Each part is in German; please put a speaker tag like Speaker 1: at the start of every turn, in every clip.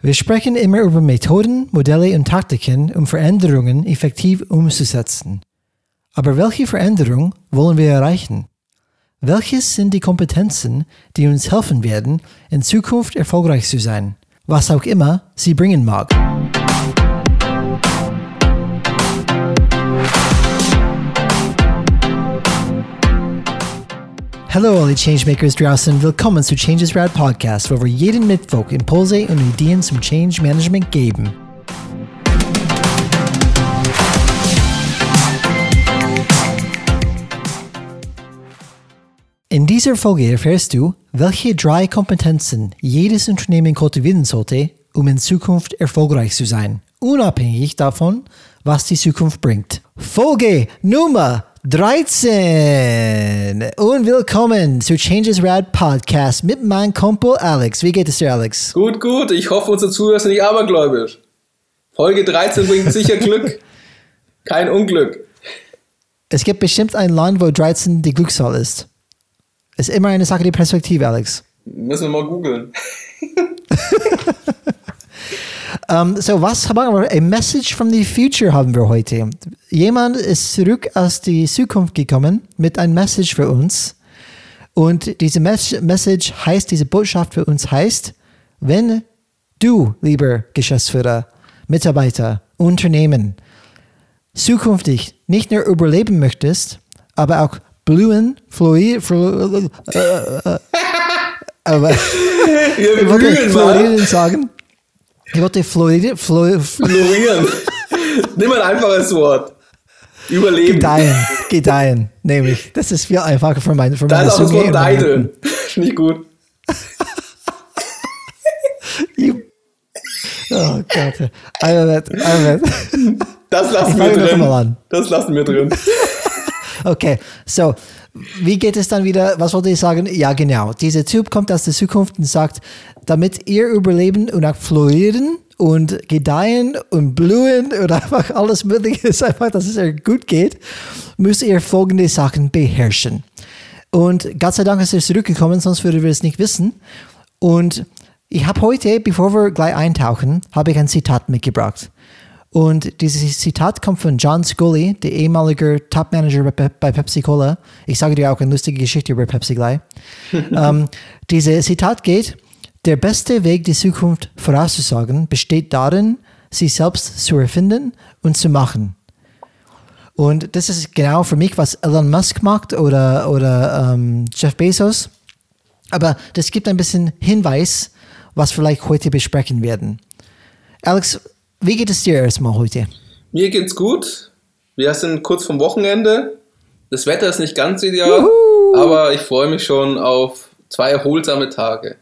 Speaker 1: Wir sprechen immer über Methoden, Modelle und Taktiken, um Veränderungen effektiv umzusetzen. Aber welche Veränderung wollen wir erreichen? Welches sind die Kompetenzen, die uns helfen werden, in Zukunft erfolgreich zu sein, was auch immer sie bringen mag? Hallo alle Changemakers draußen, willkommen zu Changes Rad Podcast, wo wir jeden Mittwoch Impulse und Ideen zum Change Management geben. In dieser Folge erfährst du, welche drei Kompetenzen jedes Unternehmen kultivieren sollte, um in Zukunft erfolgreich zu sein, unabhängig davon, was die Zukunft bringt. Folge Nummer 13 und willkommen zu Changes Rad Podcast mit meinem Kumpel Alex. Wie geht es dir, Alex?
Speaker 2: Gut, gut. Ich hoffe, unsere Zuhörer sind nicht abergläubisch. Folge 13 bringt sicher Glück, kein Unglück.
Speaker 1: Es gibt bestimmt ein Land, wo 13 die Glückszahl ist. Ist immer eine Sache der Perspektive, Alex.
Speaker 2: Müssen wir mal googeln.
Speaker 1: Um, so, was haben wir? Ein Message from the Future haben wir heute. Jemand ist zurück aus die Zukunft gekommen mit einem Message für uns. Und diese Mes Message heißt, diese Botschaft für uns heißt, wenn du, lieber Geschäftsführer, Mitarbeiter, Unternehmen, zukünftig nicht nur überleben möchtest, aber auch blühen, florieren, florieren, äh, äh, aber
Speaker 2: Wir blühen,
Speaker 1: florieren sagen. Ich wollte florieren, flor,
Speaker 2: Florieren. Nimm ein einfaches Wort. Überleben.
Speaker 1: gedeihen, gedeihen, nämlich. Das ist viel einfacher für meine, für
Speaker 2: Da
Speaker 1: meine
Speaker 2: ist auch das Wort
Speaker 1: meine
Speaker 2: Deide.
Speaker 1: Lippen.
Speaker 2: Nicht gut.
Speaker 1: Oh Gott. Albert, Albert.
Speaker 2: Das lassen
Speaker 1: Ich
Speaker 2: wir drin. Das lassen wir drin.
Speaker 1: Okay, so, wie geht es dann wieder? Was wollte ich sagen? Ja, genau. Dieser Typ kommt aus der Zukunft und sagt, damit ihr überleben und auch florieren und gedeihen und blühen und einfach alles Mögliche ist, einfach, dass es euch gut geht, müsst ihr folgende Sachen beherrschen. Und Gott sei Dank ist er zurückgekommen, sonst würden wir es nicht wissen. Und ich habe heute, bevor wir gleich eintauchen, habe ich ein Zitat mitgebracht. Und dieses Zitat kommt von John Scully, der ehemalige Top-Manager bei, bei Pepsi Cola. Ich sage dir auch eine lustige Geschichte über Pepsi gleich. ähm, dieses Zitat geht, der beste Weg, die Zukunft vorauszusagen, besteht darin, sie selbst zu erfinden und zu machen. Und das ist genau für mich, was Elon Musk macht oder, oder ähm, Jeff Bezos. Aber das gibt ein bisschen Hinweis, was wir vielleicht heute besprechen werden. Alex, wie geht es dir erstmal heute?
Speaker 2: Mir geht's gut. Wir sind kurz vom Wochenende. Das Wetter ist nicht ganz ideal, aber ich freue mich schon auf zwei erholsame Tage.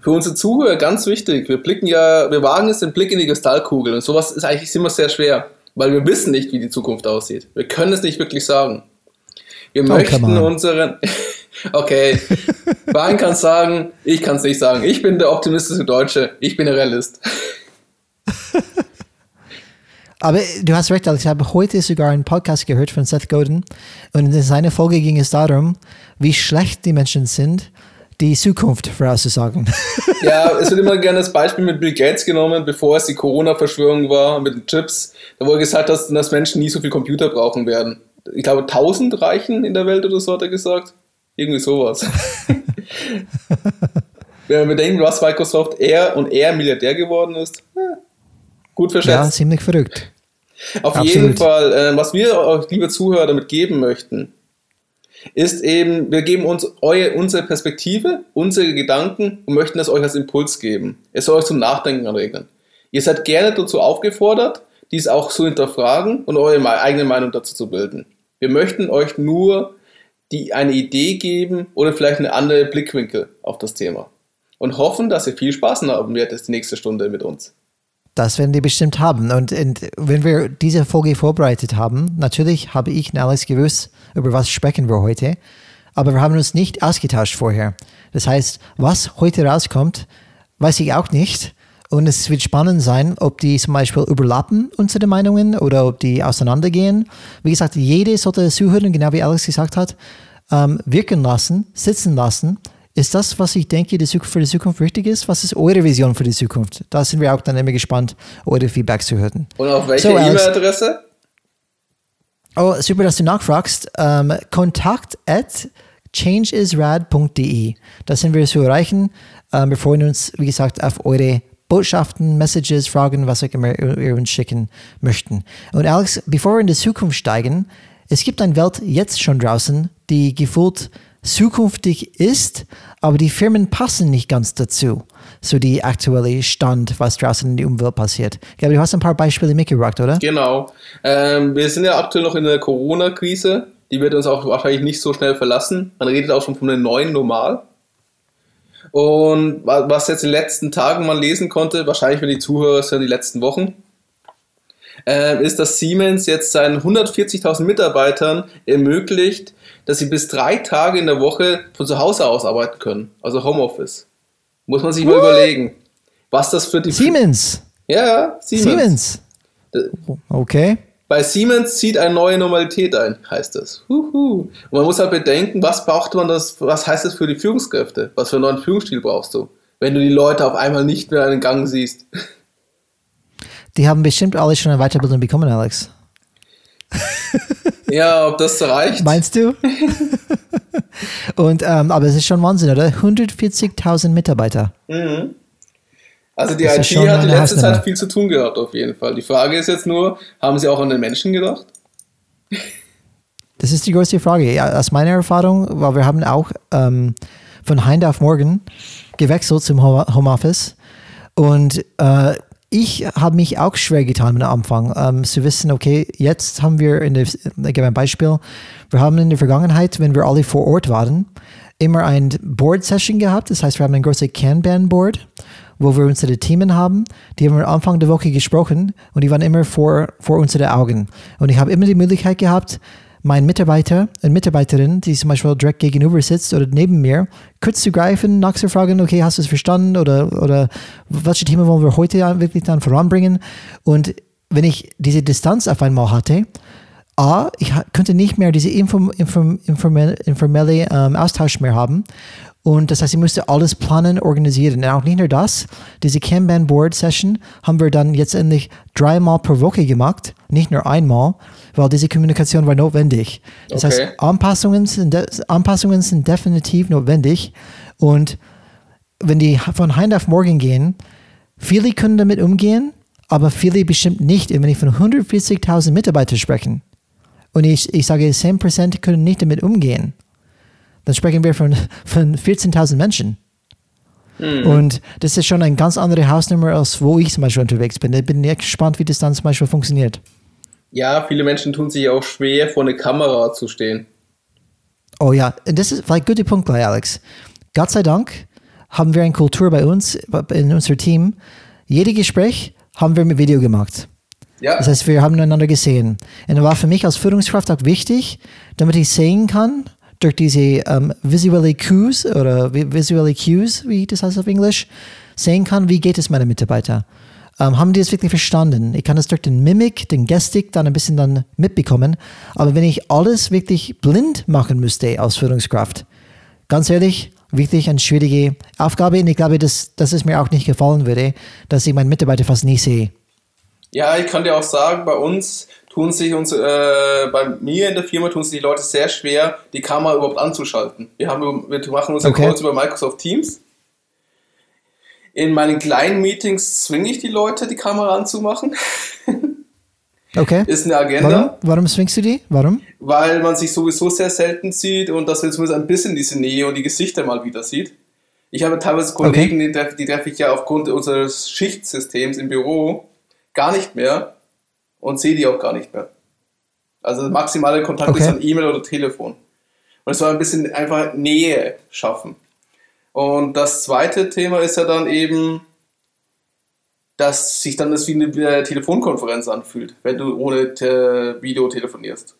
Speaker 2: Für unsere Zuhörer ganz wichtig, wir blicken ja, wir wagen jetzt den Blick in die Kristallkugel und sowas ist eigentlich immer sehr schwer, weil wir wissen nicht, wie die Zukunft aussieht. Wir können es nicht wirklich sagen. Wir
Speaker 1: come
Speaker 2: möchten
Speaker 1: on.
Speaker 2: unseren, okay, Brian kann es sagen, ich kann es nicht sagen. Ich bin der optimistische Deutsche, ich bin der Realist.
Speaker 1: Aber du hast recht, Alex. Ich habe heute sogar einen Podcast gehört von Seth Godin. Und in seiner Folge ging es darum, wie schlecht die Menschen sind, die Zukunft vorauszusagen.
Speaker 2: Ja, es wird immer gerne das Beispiel mit Bill Gates genommen, bevor es die Corona-Verschwörung war mit den Chips, da er gesagt hat, dass Menschen nie so viel Computer brauchen werden. Ich glaube, 1000 reichen in der Welt oder so hat er gesagt. Irgendwie sowas. Wenn wir denken, was Microsoft er und er Milliardär geworden ist, eh, gut
Speaker 1: ja,
Speaker 2: verschätzt.
Speaker 1: ziemlich verrückt.
Speaker 2: Auf
Speaker 1: Absolut.
Speaker 2: jeden Fall, äh, was wir euch, liebe Zuhörer, damit geben möchten, ist eben, wir geben uns eure, unsere Perspektive, unsere Gedanken und möchten das euch als Impuls geben. Es soll euch zum Nachdenken anregen. Ihr seid gerne dazu aufgefordert, dies auch zu hinterfragen und eure eigene Meinung dazu zu bilden. Wir möchten euch nur die eine Idee geben oder vielleicht eine andere Blickwinkel auf das Thema. Und hoffen, dass ihr viel Spaß haben werdet die nächste Stunde mit uns.
Speaker 1: Das werden die bestimmt haben. Und, und wenn wir diese Folge vorbereitet haben, natürlich habe ich und Alex gewusst, über was sprechen wir heute. Aber wir haben uns nicht ausgetauscht vorher. Das heißt, was heute rauskommt, weiß ich auch nicht. Und es wird spannend sein, ob die zum Beispiel überlappen, unsere Meinungen, oder ob die auseinandergehen. Wie gesagt, jede sollte zuhören, genau wie Alex gesagt hat, ähm, wirken lassen, sitzen lassen, Ist das, was ich denke, die Zukunft für die Zukunft wichtig ist? Was ist eure Vision für die Zukunft? Da sind wir auch dann immer gespannt, eure Feedback zu hören.
Speaker 2: Und auf welche so, E-Mail-Adresse?
Speaker 1: Oh, super, dass du nachfragst. Ähm, kontakt at changeisrad.de. Da sind wir zu erreichen. Ähm, wir freuen uns, wie gesagt, auf eure Botschaften, Messages, Fragen, was auch immer ihr uns schicken möchten. Und Alex, bevor wir in die Zukunft steigen, es gibt eine Welt jetzt schon draußen, die gefühlt zukünftig ist, aber die Firmen passen nicht ganz dazu, so die aktuelle Stand, was draußen in der Umwelt passiert. Ich glaube, du hast ein paar Beispiele mitgebracht, oder?
Speaker 2: Genau. Ähm, wir sind ja aktuell noch in der Corona-Krise. Die wird uns auch wahrscheinlich nicht so schnell verlassen. Man redet auch schon von einem neuen Normal. Und was jetzt in den letzten Tagen man lesen konnte, wahrscheinlich wenn die Zuhörer sind die letzten Wochen, äh, ist, dass Siemens jetzt seinen 140.000 Mitarbeitern ermöglicht, dass sie bis drei Tage in der Woche von zu Hause aus arbeiten können, also Homeoffice. Muss man sich What? mal überlegen, was das für die.
Speaker 1: Siemens!
Speaker 2: Ja, Siemens.
Speaker 1: Siemens. Okay.
Speaker 2: Bei Siemens zieht eine neue Normalität ein, heißt das. Huhu. Und man muss halt bedenken, was braucht man das, was heißt das für die Führungskräfte? Was für einen neuen Führungsstil brauchst du, wenn du die Leute auf einmal nicht mehr in Gang siehst?
Speaker 1: Die haben bestimmt alle schon eine Weiterbildung bekommen, Alex.
Speaker 2: ja, ob das reicht?
Speaker 1: Meinst du? Und, ähm, aber es ist schon Wahnsinn, oder? 140.000 Mitarbeiter.
Speaker 2: Mhm. Also die IT hat die letzte Zeit viel zu tun gehabt, auf jeden Fall. Die Frage ist jetzt nur, haben sie auch an den Menschen gedacht?
Speaker 1: Das ist die größte Frage. Ja, aus meiner Erfahrung, weil wir haben auch ähm, von heute auf morgen gewechselt zum Homeoffice und äh, ich habe mich auch schwer getan am Anfang, ähm, zu wissen, okay, jetzt haben wir, in der, ich gebe ein Beispiel, wir haben in der Vergangenheit, wenn wir alle vor Ort waren, immer ein Board-Session gehabt. Das heißt, wir haben ein großes Kanban-Board, wo wir unsere Themen haben. Die haben wir am Anfang der Woche gesprochen und die waren immer vor, vor unseren Augen. Und ich habe immer die Möglichkeit gehabt, mein Mitarbeiter und Mitarbeiterin, die zum Beispiel direkt gegenüber sitzt oder neben mir, kurz zu greifen, nachzufragen, okay, hast du es verstanden oder, oder welche Themen wollen wir heute wirklich dann voranbringen? Und wenn ich diese Distanz auf einmal hatte, A, ich könnte nicht mehr diese inform, inform, informelle, informelle ähm, Austausch mehr haben. Und das heißt, ich musste alles planen, organisieren. Und auch nicht nur das, diese Kanban Board Session haben wir dann jetzt endlich dreimal pro Woche gemacht, nicht nur einmal, weil diese Kommunikation war notwendig. Das okay. heißt, Anpassungen sind, Anpassungen sind definitiv notwendig. Und wenn die von heute auf morgen gehen, viele können damit umgehen, aber viele bestimmt nicht. wenn ich von 140.000 Mitarbeitern spreche und ich, ich sage, 10% können nicht damit umgehen, dann sprechen wir von, von 14.000 Menschen. Mhm. Und das ist schon eine ganz andere Hausnummer, als wo ich zum Beispiel unterwegs bin. Ich bin echt gespannt, wie das dann zum Beispiel funktioniert.
Speaker 2: Ja, viele Menschen tun sich auch schwer, vor einer Kamera zu stehen.
Speaker 1: Oh ja, das ist vielleicht ein guter Punkt gleich, Alex. Gott sei Dank haben wir eine Kultur bei uns, in unserem Team. Jedes Gespräch haben wir mit Video gemacht. Ja. Das heißt, wir haben einander gesehen. Und das war für mich als Führungskraft auch wichtig, damit ich sehen kann, durch diese ähm, visuelle Cues oder visuelle Cues, wie das heißt auf Englisch, sehen kann, wie geht es meinen Mitarbeitern. Ähm, haben die es wirklich verstanden? Ich kann das durch den Mimik, den Gestik dann ein bisschen dann mitbekommen. Aber wenn ich alles wirklich blind machen müsste als Führungskraft, ganz ehrlich, wirklich eine schwierige Aufgabe. Und ich glaube, dass, dass es mir auch nicht gefallen würde, dass ich meinen Mitarbeiter fast nie sehe.
Speaker 2: Ja, ich kann dir auch sagen, bei uns tun sich uns, äh, bei mir in der Firma tun sich die Leute sehr schwer, die Kamera überhaupt anzuschalten. Wir, haben, wir machen unsere okay. Calls über Microsoft Teams. In meinen kleinen Meetings zwinge ich die Leute, die Kamera anzumachen.
Speaker 1: Okay.
Speaker 2: Ist eine Agenda.
Speaker 1: Warum? Warum zwingst du die? Warum?
Speaker 2: Weil man sich sowieso sehr selten sieht und dass man zumindest ein bisschen diese Nähe und die Gesichter mal wieder sieht. Ich habe teilweise Kollegen, okay. die, treffe, die treffe ich ja aufgrund unseres Schichtsystems im Büro gar nicht mehr und sehe die auch gar nicht mehr. Also maximale Kontakt okay. ist dann E-Mail oder Telefon. Und es soll ein bisschen einfach Nähe schaffen. Und das zweite Thema ist ja dann eben, dass sich dann das wie eine Telefonkonferenz anfühlt, wenn du ohne Te Video telefonierst.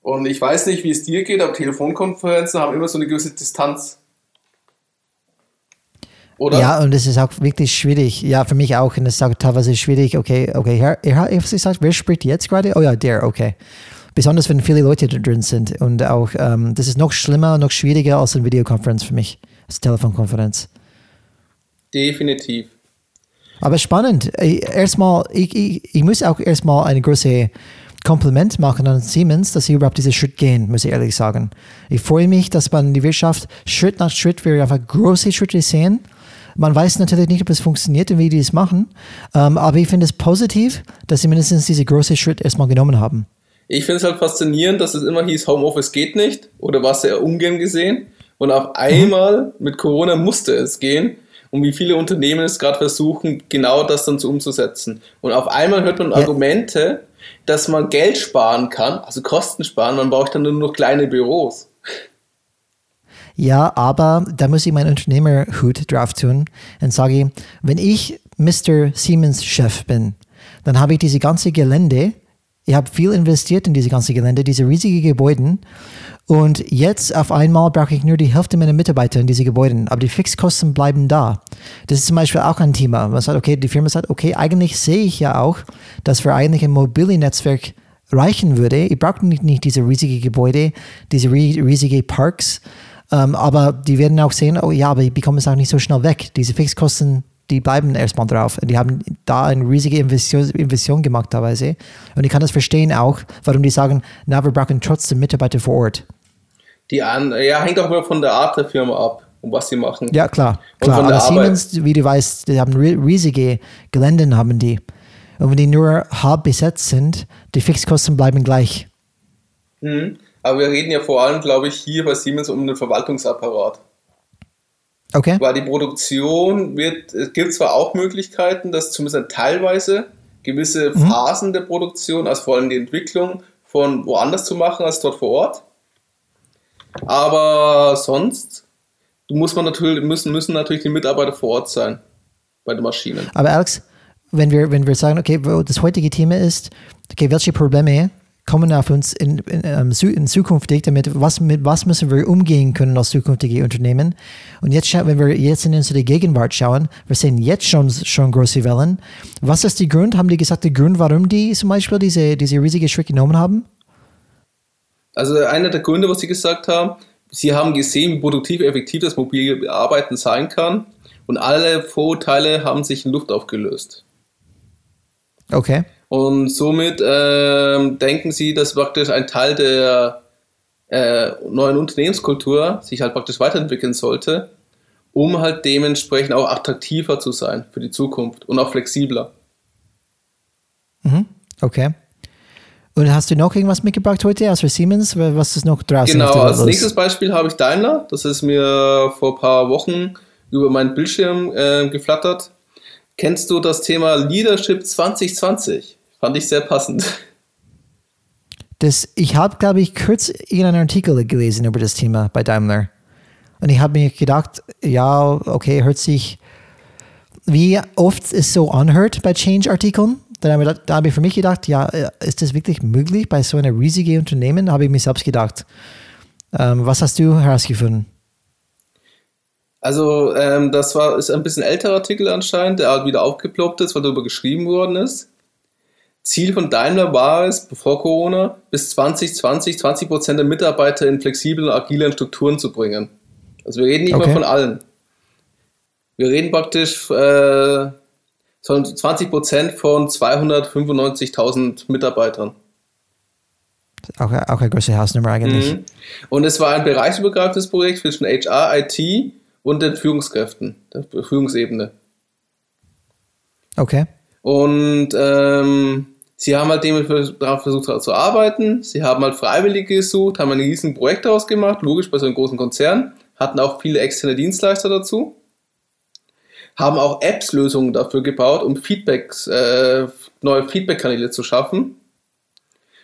Speaker 2: Und ich weiß nicht, wie es dir geht, aber Telefonkonferenzen haben immer so eine gewisse Distanz.
Speaker 1: Oder? Ja, und es ist auch wirklich schwierig. Ja, für mich auch. Und es ist auch teilweise schwierig. Okay, okay, er, er hat gesagt, wer spricht jetzt gerade? Oh ja, der, okay. Besonders wenn viele Leute drin sind. Und auch, ähm, das ist noch schlimmer, noch schwieriger als eine Videokonferenz für mich. Telefonkonferenz.
Speaker 2: Definitiv.
Speaker 1: Aber spannend. Erstmal, ich, ich, ich muss auch erstmal ein großes Kompliment machen an Siemens, dass sie überhaupt diesen Schritt gehen, muss ich ehrlich sagen. Ich freue mich, dass man die Wirtschaft Schritt nach Schritt, wir einfach große Schritte sehen. Man weiß natürlich nicht, ob es funktioniert und wie die es machen, ähm, aber ich finde es positiv, dass sie mindestens diese große Schritt erstmal genommen haben.
Speaker 2: Ich finde es halt faszinierend, dass es immer hieß, Homeoffice geht nicht oder war sehr ungern gesehen. Und auf einmal mhm. mit Corona musste es gehen und wie viele Unternehmen es gerade versuchen, genau das dann so umzusetzen. Und auf einmal hört man ja. Argumente, dass man Geld sparen kann, also Kosten sparen, man braucht dann nur noch kleine Büros.
Speaker 1: Ja, aber da muss ich meinen Unternehmerhut drauf tun und sage, wenn ich Mr. Siemens Chef bin, dann habe ich diese ganze Gelände, ich habe viel investiert in diese ganze Gelände, diese riesigen Gebäude und jetzt auf einmal brauche ich nur die Hälfte meiner Mitarbeiter in diese Gebäude, aber die Fixkosten bleiben da. Das ist zum Beispiel auch ein Thema. Man sagt, okay, die Firma sagt, okay, eigentlich sehe ich ja auch, dass für eigentlich ein Mobility-Netzwerk reichen würde. Ich brauche nicht, nicht diese riesigen Gebäude, diese riesigen Parks, ähm, aber die werden auch sehen, oh ja, aber ich bekomme es auch nicht so schnell weg. Diese Fixkosten, die bleiben erstmal drauf. Die haben da eine riesige Investition, Investition gemacht teilweise. Und ich kann das verstehen auch, warum die sagen, na, wir brauchen trotzdem Mitarbeiter vor Ort.
Speaker 2: Die an, ja, hängt auch immer von der Art der Firma ab, und was sie machen.
Speaker 1: Ja, klar. klar. Aber Siemens, wie du weißt, die haben riesige Gelände, haben die. Und wenn die nur halb besetzt sind, die Fixkosten bleiben gleich.
Speaker 2: Mhm. Aber wir reden ja vor allem, glaube ich, hier bei Siemens um den Verwaltungsapparat.
Speaker 1: Okay.
Speaker 2: Weil die Produktion wird, es gibt zwar auch Möglichkeiten, dass zumindest teilweise gewisse mhm. Phasen der Produktion, also vor allem die Entwicklung, von woanders zu machen als dort vor Ort. Aber sonst muss man natürlich, müssen, müssen natürlich die Mitarbeiter vor Ort sein bei den Maschinen.
Speaker 1: Aber Alex, wenn wir, wenn wir sagen, okay, das heutige Thema ist, okay, welche Probleme kommen auf uns in, in, ähm, in zukünftig, damit was, mit was müssen wir umgehen können als zukünftige Unternehmen. Und jetzt, wenn wir jetzt in unsere Gegenwart schauen, wir sehen jetzt schon, schon große Wellen. Was ist der Grund? Haben die gesagt, der Grund, warum die zum Beispiel diese, diese riesige Schritt genommen haben?
Speaker 2: Also einer der Gründe, was Sie gesagt haben, Sie haben gesehen, wie produktiv, effektiv das mobile Arbeiten sein kann und alle Vorurteile haben sich in Luft aufgelöst.
Speaker 1: Okay.
Speaker 2: Und somit äh, denken Sie, dass praktisch ein Teil der äh, neuen Unternehmenskultur sich halt praktisch weiterentwickeln sollte, um halt dementsprechend auch attraktiver zu sein für die Zukunft und auch flexibler.
Speaker 1: Mhm. Okay. Und hast du noch irgendwas mitgebracht heute aus Siemens? Was ist noch draußen?
Speaker 2: Genau, als nächstes Beispiel habe ich Daimler. Das ist mir vor ein paar Wochen über meinen Bildschirm äh, geflattert. Kennst du das Thema Leadership 2020? Fand ich sehr passend.
Speaker 1: Das, ich habe, glaube ich, kurz irgendeinen Artikel gelesen über das Thema bei Daimler. Und ich habe mir gedacht, ja, okay, hört sich, wie oft es so anhört bei Change-Artikeln da habe, ich, da habe ich für mich gedacht, ja, äh, ist das wirklich möglich bei so einem riesigen Unternehmen? Da habe ich mir selbst gedacht. Ähm, was hast du herausgefunden?
Speaker 2: Also, ähm, das war ist ein bisschen älterer Artikel anscheinend, der halt wieder aufgeploppt ist, weil darüber geschrieben worden ist. Ziel von Daimler war es, bevor Corona, bis 2020 20 Prozent der Mitarbeiter in flexiblen, agilen Strukturen zu bringen. Also, wir reden nicht okay. mehr von allen. Wir reden praktisch äh, sondern 20 Prozent von 295.000 Mitarbeitern.
Speaker 1: Auch, auch eine große Hausnummer eigentlich. Mhm.
Speaker 2: Und es war ein bereichsübergreifendes Projekt zwischen HR, IT und den Führungskräften, der Führungsebene.
Speaker 1: Okay.
Speaker 2: Und ähm, sie haben halt darauf versucht zu arbeiten. Sie haben halt Freiwillige gesucht, haben ein riesiges Projekt daraus gemacht, logisch bei so einem großen Konzern, hatten auch viele externe Dienstleister dazu haben auch Apps-Lösungen dafür gebaut, um Feedbacks, äh, neue Feedback-Kanäle zu schaffen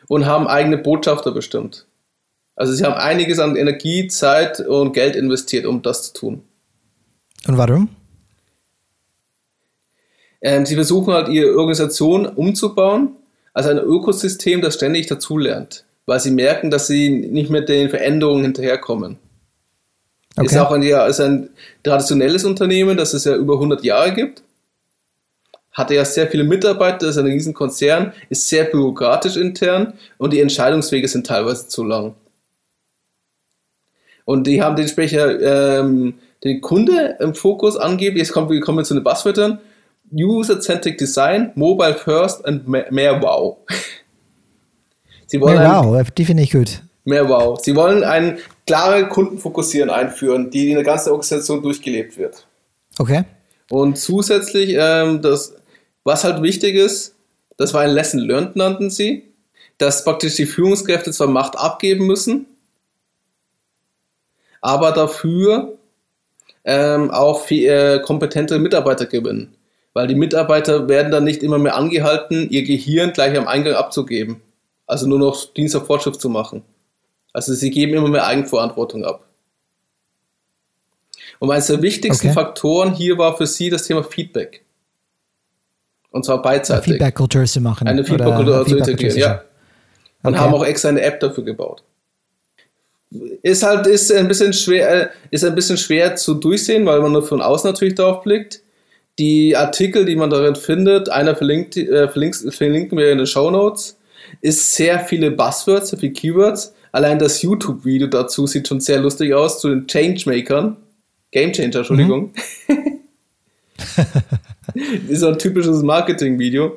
Speaker 2: und haben eigene Botschafter bestimmt. Also sie haben einiges an Energie, Zeit und Geld investiert, um das zu tun.
Speaker 1: Und warum?
Speaker 2: Ähm, sie versuchen halt ihre Organisation umzubauen als ein Ökosystem, das ständig dazulernt, weil sie merken, dass sie nicht mit den Veränderungen hinterherkommen. Okay. Ist auch ein, ist ein traditionelles Unternehmen, das es ja über 100 Jahre gibt. Hatte ja sehr viele Mitarbeiter, ist ein Riesenkonzern, ist sehr bürokratisch intern und die Entscheidungswege sind teilweise zu lang. Und die haben dementsprechend ähm, den Kunde im Fokus angeben. Jetzt kommen wir, kommen wir zu den Buzzwörtern. User-Centric Design, Mobile First und mehr, Wow.
Speaker 1: Sie wollen mehr Wow, die finde ich gut.
Speaker 2: Mehr Wow. Sie wollen ein klare Kundenfokussieren einführen, die in der ganzen Organisation durchgelebt wird.
Speaker 1: Okay.
Speaker 2: Und zusätzlich, ähm, das, was halt wichtig ist, das war ein Lesson Learned, nannten sie, dass praktisch die Führungskräfte zwar Macht abgeben müssen, aber dafür ähm, auch viel, äh, kompetente Mitarbeiter gewinnen. Weil die Mitarbeiter werden dann nicht immer mehr angehalten, ihr Gehirn gleich am Eingang abzugeben. Also nur noch Dienst auf Fortschritt zu machen. Also sie geben immer mehr Eigenverantwortung ab. Und eines der wichtigsten okay. Faktoren hier war für sie das Thema Feedback. Und zwar beidseitig.
Speaker 1: Eine Feedback-Kultur zu machen.
Speaker 2: Eine Feedback-Kultur zu integrieren, ja. Und okay. haben auch extra eine App dafür gebaut. Ist halt ist ein bisschen schwer, äh, ist ein bisschen schwer zu durchsehen, weil man nur von außen natürlich darauf blickt. Die Artikel, die man darin findet, einer verlinkt, äh, verlinkt, verlinken wir in den Show Notes, ist sehr viele Buzzwords, sehr viele Keywords. Allein das YouTube-Video dazu sieht schon sehr lustig aus zu den Changemakern. Game Changer, Entschuldigung. Mhm. ist so ein typisches Marketing-Video.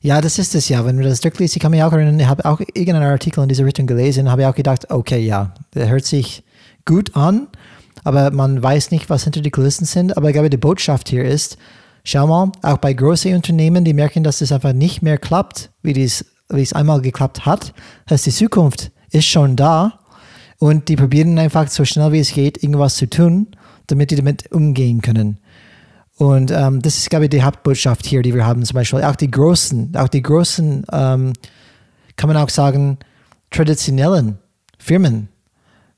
Speaker 1: Ja, das ist es ja. Wenn du das durchliest, ich kann mich auch erinnern, ich habe auch irgendeinen Artikel in dieser Richtung gelesen, habe ich auch gedacht, okay, ja, der hört sich gut an, aber man weiß nicht, was hinter die Kulissen sind. Aber ich glaube, die Botschaft hier ist, schau mal, auch bei großen Unternehmen, die merken, dass es einfach nicht mehr klappt, wie dies, wie es einmal geklappt hat. Das heißt, die Zukunft ist schon da und die probieren einfach so schnell wie es geht, irgendwas zu tun, damit die damit umgehen können. Und ähm, das ist, glaube ich, die Hauptbotschaft hier, die wir haben. Zum Beispiel auch die großen, auch die großen, ähm, kann man auch sagen, traditionellen Firmen,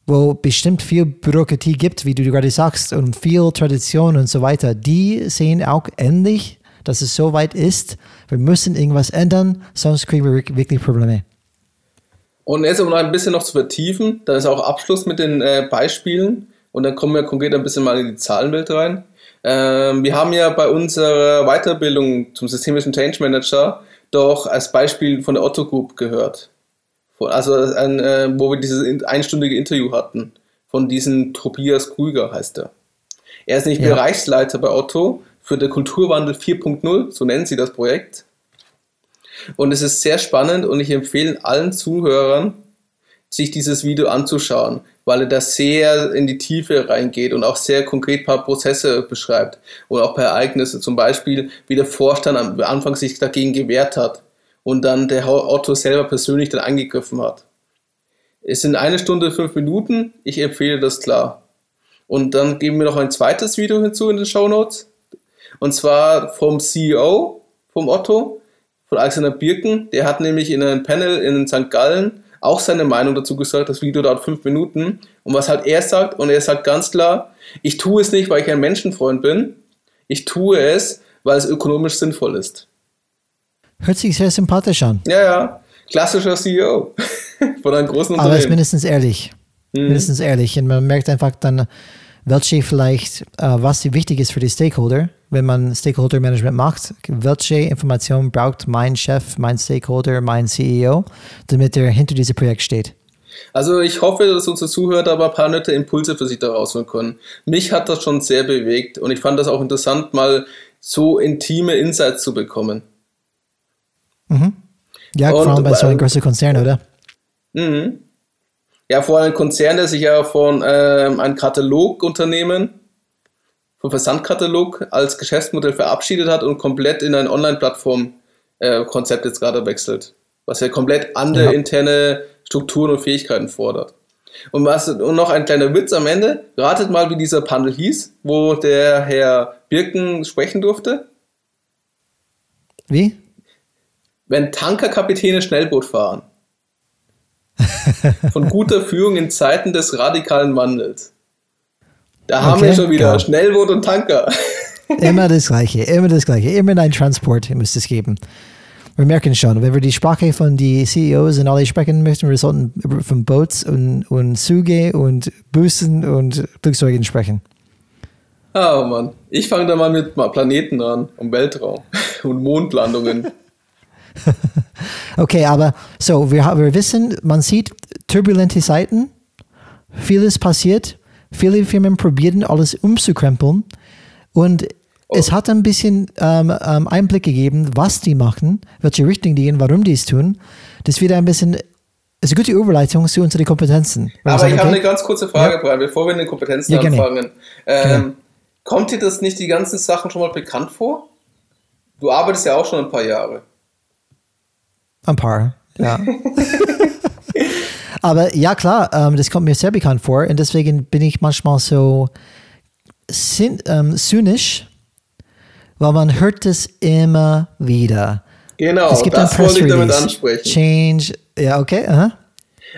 Speaker 1: wo bestimmt viel Bürokratie gibt, wie du gerade sagst, und viel Tradition und so weiter, die sehen auch ähnlich, dass es so weit ist, wir müssen irgendwas ändern, sonst kriegen wir wirklich Probleme.
Speaker 2: Und jetzt, um noch ein bisschen noch zu vertiefen, dann ist auch Abschluss mit den äh, Beispielen und dann kommen wir konkret ein bisschen mal in die Zahlenwelt rein. Ähm, wir haben ja bei unserer Weiterbildung zum systemischen Change Manager doch als Beispiel von der Otto Group gehört. Also ein, äh, wo wir dieses einstündige Interview hatten von diesem Tobias Krüger heißt er. Er ist nicht ja. Bereichsleiter bei Otto für den Kulturwandel 4.0, so nennen sie das Projekt. Und es ist sehr spannend und ich empfehle allen Zuhörern, sich dieses Video anzuschauen, weil er da sehr in die Tiefe reingeht und auch sehr konkret ein paar Prozesse beschreibt und auch ein paar Ereignisse, zum Beispiel wie der Vorstand am Anfang sich dagegen gewehrt hat und dann der Otto selber persönlich dann angegriffen hat. Es sind eine Stunde, fünf Minuten, ich empfehle das klar. Und dann geben wir noch ein zweites Video hinzu in den Show Notes. Und zwar vom CEO vom Otto, von Alexander Birken. Der hat nämlich in einem Panel in St. Gallen auch seine Meinung dazu gesagt. Das Video dauert fünf Minuten. Und was halt er sagt, und er sagt ganz klar, ich tue es nicht, weil ich ein Menschenfreund bin. Ich tue es, weil es ökonomisch sinnvoll ist.
Speaker 1: Hört sich sehr sympathisch an.
Speaker 2: Ja, ja. Klassischer CEO von einem großen Unternehmen.
Speaker 1: Aber er ist mindestens ehrlich. Mhm. Mindestens ehrlich. Und man merkt einfach dann, welche vielleicht, äh, was wichtig ist für die Stakeholder, wenn man Stakeholder Management macht, welche Informationen braucht mein Chef, mein Stakeholder, mein CEO, damit er hinter diesem Projekt steht.
Speaker 2: Also ich hoffe, dass unsere Zuhörer aber ein paar nette Impulse für sich daraus holen können. Mich hat das schon sehr bewegt und ich fand das auch interessant, mal so intime Insights zu bekommen.
Speaker 1: Mhm. Ja, vor allem bei so einem großen Konzern, oder?
Speaker 2: Mhm. Ja, vor allem ein Konzern, der sich ja von ähm, einem Katalogunternehmen, vom Versandkatalog als Geschäftsmodell verabschiedet hat und komplett in ein Online-Plattform-Konzept äh, jetzt gerade wechselt. Was ja komplett andere ja. interne Strukturen und Fähigkeiten fordert. Und, was, und noch ein kleiner Witz am Ende. Ratet mal, wie dieser Panel hieß, wo der Herr Birken sprechen durfte.
Speaker 1: Wie?
Speaker 2: Wenn Tankerkapitäne Schnellboot fahren. Von guter Führung in Zeiten des radikalen Wandels. Da haben okay, wir schon wieder geil. Schnellboot und Tanker.
Speaker 1: immer das Gleiche, immer das Gleiche. Immer ein Transport müsste es geben. Wir merken schon, wenn wir die Sprache von den CEOs und alle sprechen möchten, wir sollten von Boots und, und Züge und Bussen und Flugzeugen sprechen.
Speaker 2: Oh Mann, ich fange da mal mit Planeten an und Weltraum und Mondlandungen.
Speaker 1: okay, aber so, wir, wir wissen, man sieht turbulente Zeiten, vieles passiert. Viele Firmen probieren alles umzukrempeln und es hat ein bisschen ähm, ähm, Einblick gegeben, was die machen, welche Richtung die gehen, warum die es tun. Das wird ein bisschen, ist eine gute Überleitung zu unseren Kompetenzen. Wir
Speaker 2: Aber ich habe
Speaker 1: okay,
Speaker 2: eine ganz kurze Frage,
Speaker 1: Ja.
Speaker 2: Brian, bevor wir in den Kompetenzen
Speaker 1: Ja,
Speaker 2: anfangen. Ähm,
Speaker 1: Gerne.
Speaker 2: Kommt dir das nicht die ganzen Sachen schon mal bekannt vor? Du arbeitest ja auch schon ein paar Jahre.
Speaker 1: Ein paar, ja. Aber ja, klar, ähm, das kommt mir sehr bekannt vor und deswegen bin ich manchmal so syn ähm, zynisch, weil man hört es immer wieder.
Speaker 2: Genau,
Speaker 1: es gibt ein
Speaker 2: das wollte ich damit ansprechen.
Speaker 1: Change, ja, okay, aha.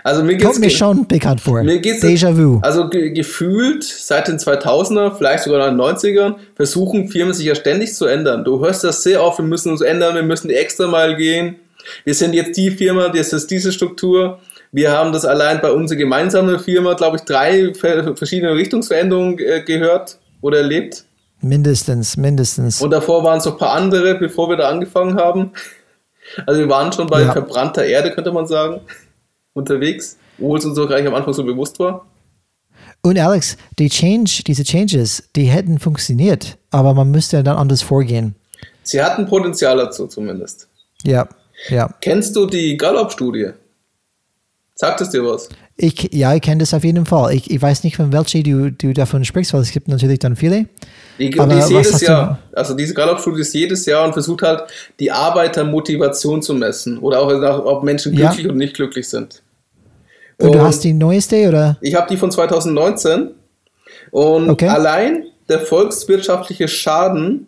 Speaker 2: Also mir geht's
Speaker 1: kommt mir schon bekannt vor.
Speaker 2: Mir geht's
Speaker 1: Déjà-vu.
Speaker 2: Also ge gefühlt seit den 2000er, vielleicht sogar in den 90ern, versuchen Firmen sich ja ständig zu ändern. Du hörst das sehr oft, wir müssen uns ändern, wir müssen die extra mal gehen. Wir sind jetzt die Firma, das ist diese Struktur. Wir haben das allein bei unserer gemeinsamen Firma, glaube ich, drei ver- verschiedene Richtungsveränderungen äh, gehört oder erlebt.
Speaker 1: Mindestens, mindestens.
Speaker 2: Und davor waren es noch ein paar andere, bevor wir da angefangen haben. Also wir waren schon bei
Speaker 1: Ja.
Speaker 2: verbrannter Erde, könnte man sagen, unterwegs, obwohl es uns auch gleich am Anfang so bewusst war.
Speaker 1: Und Alex, die Change, diese Changes, die hätten funktioniert, aber man müsste dann anders vorgehen.
Speaker 2: Sie hatten Potenzial dazu zumindest.
Speaker 1: Ja, ja.
Speaker 2: Kennst du die Gallup-Studie? Sagt es dir was?
Speaker 1: Ich, ja, ich kenne das auf jeden Fall. Ich, ich weiß nicht, von welcher du, du davon sprichst, weil es gibt natürlich dann viele.
Speaker 2: Die,
Speaker 1: Aber
Speaker 2: die ist jedes
Speaker 1: du-
Speaker 2: Jahr. Also diese Gallup-Studie ist jedes Jahr und versucht halt, die Arbeitermotivation zu messen. Oder auch, nach- ob Menschen
Speaker 1: Ja.
Speaker 2: glücklich oder nicht glücklich sind.
Speaker 1: Und, du hast die neueste oder?
Speaker 2: Ich habe die von 2019 und
Speaker 1: Okay.
Speaker 2: allein der volkswirtschaftliche Schaden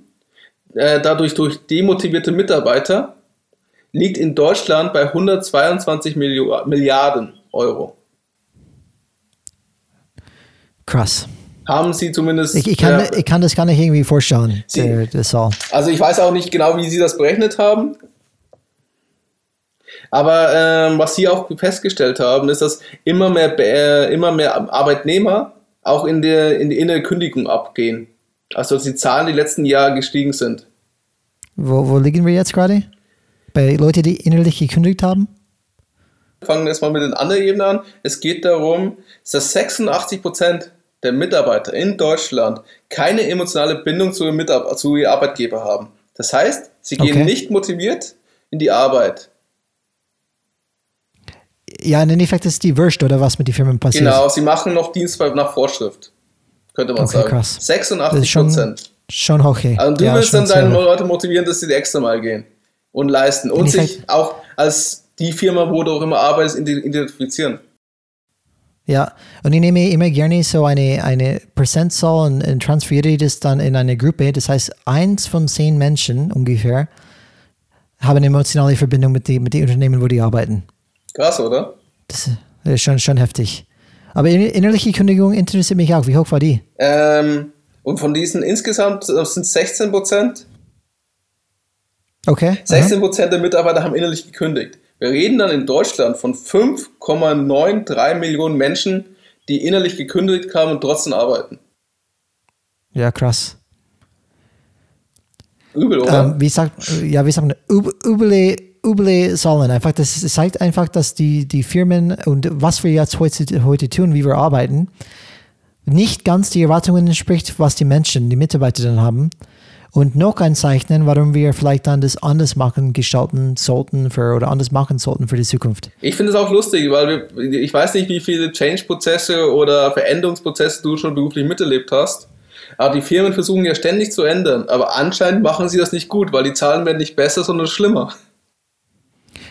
Speaker 2: äh, dadurch durch demotivierte Mitarbeiter liegt in Deutschland bei 122 Millio Milliarden Euro.
Speaker 1: Krass.
Speaker 2: Haben sie zumindest.
Speaker 1: Ich, ich, kann,
Speaker 2: ja,
Speaker 1: ich kann das gar nicht irgendwie vorstellen,
Speaker 2: Sie-
Speaker 1: der Zahl.
Speaker 2: also ich weiß auch nicht genau, wie sie das berechnet haben. Aber ähm, was sie auch festgestellt haben, ist, dass immer mehr, äh, immer mehr Arbeitnehmer auch in, der, in die innere Kündigung abgehen. Also dass die Zahlen die letzten Jahre gestiegen sind.
Speaker 1: Wo, wo liegen wir jetzt gerade? Bei Leuten, die innerlich gekündigt haben?
Speaker 2: fangen wir erstmal mit den anderen Ebenen an. Es geht darum, dass 86% der Mitarbeiter in Deutschland keine emotionale Bindung zu zu ihrem Arbeitgeber haben. Das heißt, sie gehen
Speaker 1: Okay.
Speaker 2: nicht motiviert in die Arbeit.
Speaker 1: Ja, im Endeffekt ist die Wurst oder was mit den Firmen passiert.
Speaker 2: Genau, sie machen noch Dienst nach Vorschrift. Könnte man
Speaker 1: Okay,
Speaker 2: sagen.
Speaker 1: krass. Das
Speaker 2: 86
Speaker 1: ist schon,
Speaker 2: Prozent.
Speaker 1: schon hoch. hey.
Speaker 2: Also du
Speaker 1: ja,
Speaker 2: willst dann deine. Leute motivieren, dass sie die extra mal gehen und leisten und sich auch als die Firma, wo du auch immer arbeitest, ident- identifizieren.
Speaker 1: Ja, und ich nehme immer gerne so eine, eine Prozentzahl und, und transferiere das dann in eine Gruppe. Das heißt, eins von zehn Menschen ungefähr haben eine emotionale Verbindung mit den mit die Unternehmen, wo die arbeiten.
Speaker 2: Krass, oder?
Speaker 1: Das ist schon, schon heftig. Aber in- innerliche Kündigung interessiert mich auch. Wie hoch war die?
Speaker 2: Ähm, und von diesen insgesamt äh, sind 16 Prozent.
Speaker 1: Okay. aha.
Speaker 2: 16 Prozent der Mitarbeiter haben innerlich gekündigt. Wir reden dann in Deutschland von 5,93 Millionen Menschen, die innerlich gekündigt haben und trotzdem arbeiten.
Speaker 1: Ja, krass.
Speaker 2: Übel, oder?
Speaker 1: Ähm, wie sagt, ja, wie sagt man, üb- üble, üble Zahlen. Einfach, das zeigt einfach, dass die, die Firmen und was wir jetzt heute, heute tun, wie wir arbeiten, nicht ganz die Erwartungen entspricht, was die Menschen, die Mitarbeiter dann haben. Und noch ein Zeichen, warum wir vielleicht dann das anders machen, gestalten sollten für, oder anders machen sollten für die Zukunft.
Speaker 2: Ich finde es auch lustig, weil wir, ich weiß nicht, wie viele Change-Prozesse oder Veränderungsprozesse du schon beruflich miterlebt hast. Aber die Firmen versuchen ja ständig zu ändern. Aber anscheinend machen sie das nicht gut, weil die Zahlen werden nicht besser, sondern schlimmer.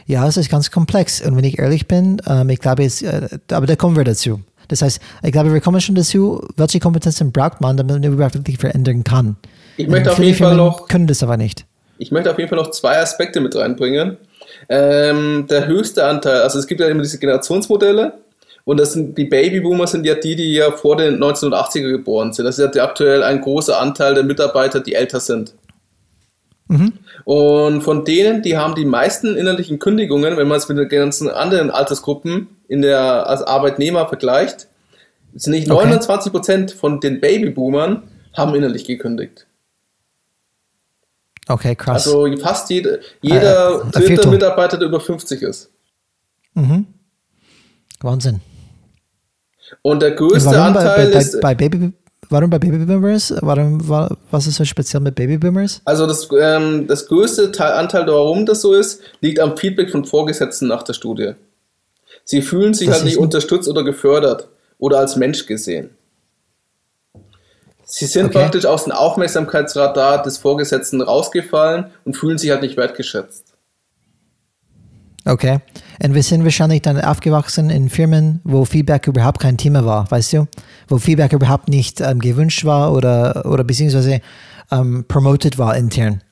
Speaker 1: Ja, es ist ganz komplex. Und wenn ich ehrlich bin, ähm, ich glaube, es, äh, aber da kommen wir dazu. Das heißt, ich glaube, wir kommen schon dazu, welche Kompetenzen braucht man, damit man überhaupt wirklich verändern kann.
Speaker 2: Ich möchte auf
Speaker 1: viele
Speaker 2: jeden Fall noch
Speaker 1: können das aber nicht.
Speaker 2: Ich möchte auf jeden Fall noch zwei Aspekte mit reinbringen. Ähm, der höchste Anteil, also es gibt ja immer diese Generationsmodelle und das sind die Babyboomer sind ja die, die ja vor den 1980er geboren sind. Das ist ja aktuell ein großer Anteil der Mitarbeiter, die älter sind. Und von denen, die haben die meisten innerlichen Kündigungen, wenn man es mit den ganzen anderen Altersgruppen in der als Arbeitnehmer vergleicht, sind nicht
Speaker 1: Okay.
Speaker 2: 29% von den Babyboomern haben innerlich gekündigt.
Speaker 1: Okay, krass.
Speaker 2: Also fast jede, jeder
Speaker 1: Äh,
Speaker 2: dritte. Mitarbeiter, der über 50 ist.
Speaker 1: mhm. Wahnsinn.
Speaker 2: Und der größte
Speaker 1: Warum bei,
Speaker 2: Anteil
Speaker 1: bei,
Speaker 2: ist.
Speaker 1: bei, bei Baby, warum bei Babyboomers? Warum, wa- was ist so speziell mit Babyboomers?
Speaker 2: Also das, ähm, das größte Teil, Anteil, warum das so ist, liegt am Feedback von Vorgesetzten nach der Studie. Sie fühlen sich
Speaker 1: Das
Speaker 2: halt nicht unterstützt oder gefördert oder als Mensch gesehen. Sie sind
Speaker 1: Okay.
Speaker 2: praktisch aus dem Aufmerksamkeitsradar des Vorgesetzten rausgefallen und fühlen sich halt nicht wertgeschätzt.
Speaker 1: Okay. Und wir sind wahrscheinlich dann aufgewachsen in Firmen, wo Feedback überhaupt kein Thema war, weißt du? Wo Feedback überhaupt nicht ähm, gewünscht war oder, oder beziehungsweise ähm, promoted war intern.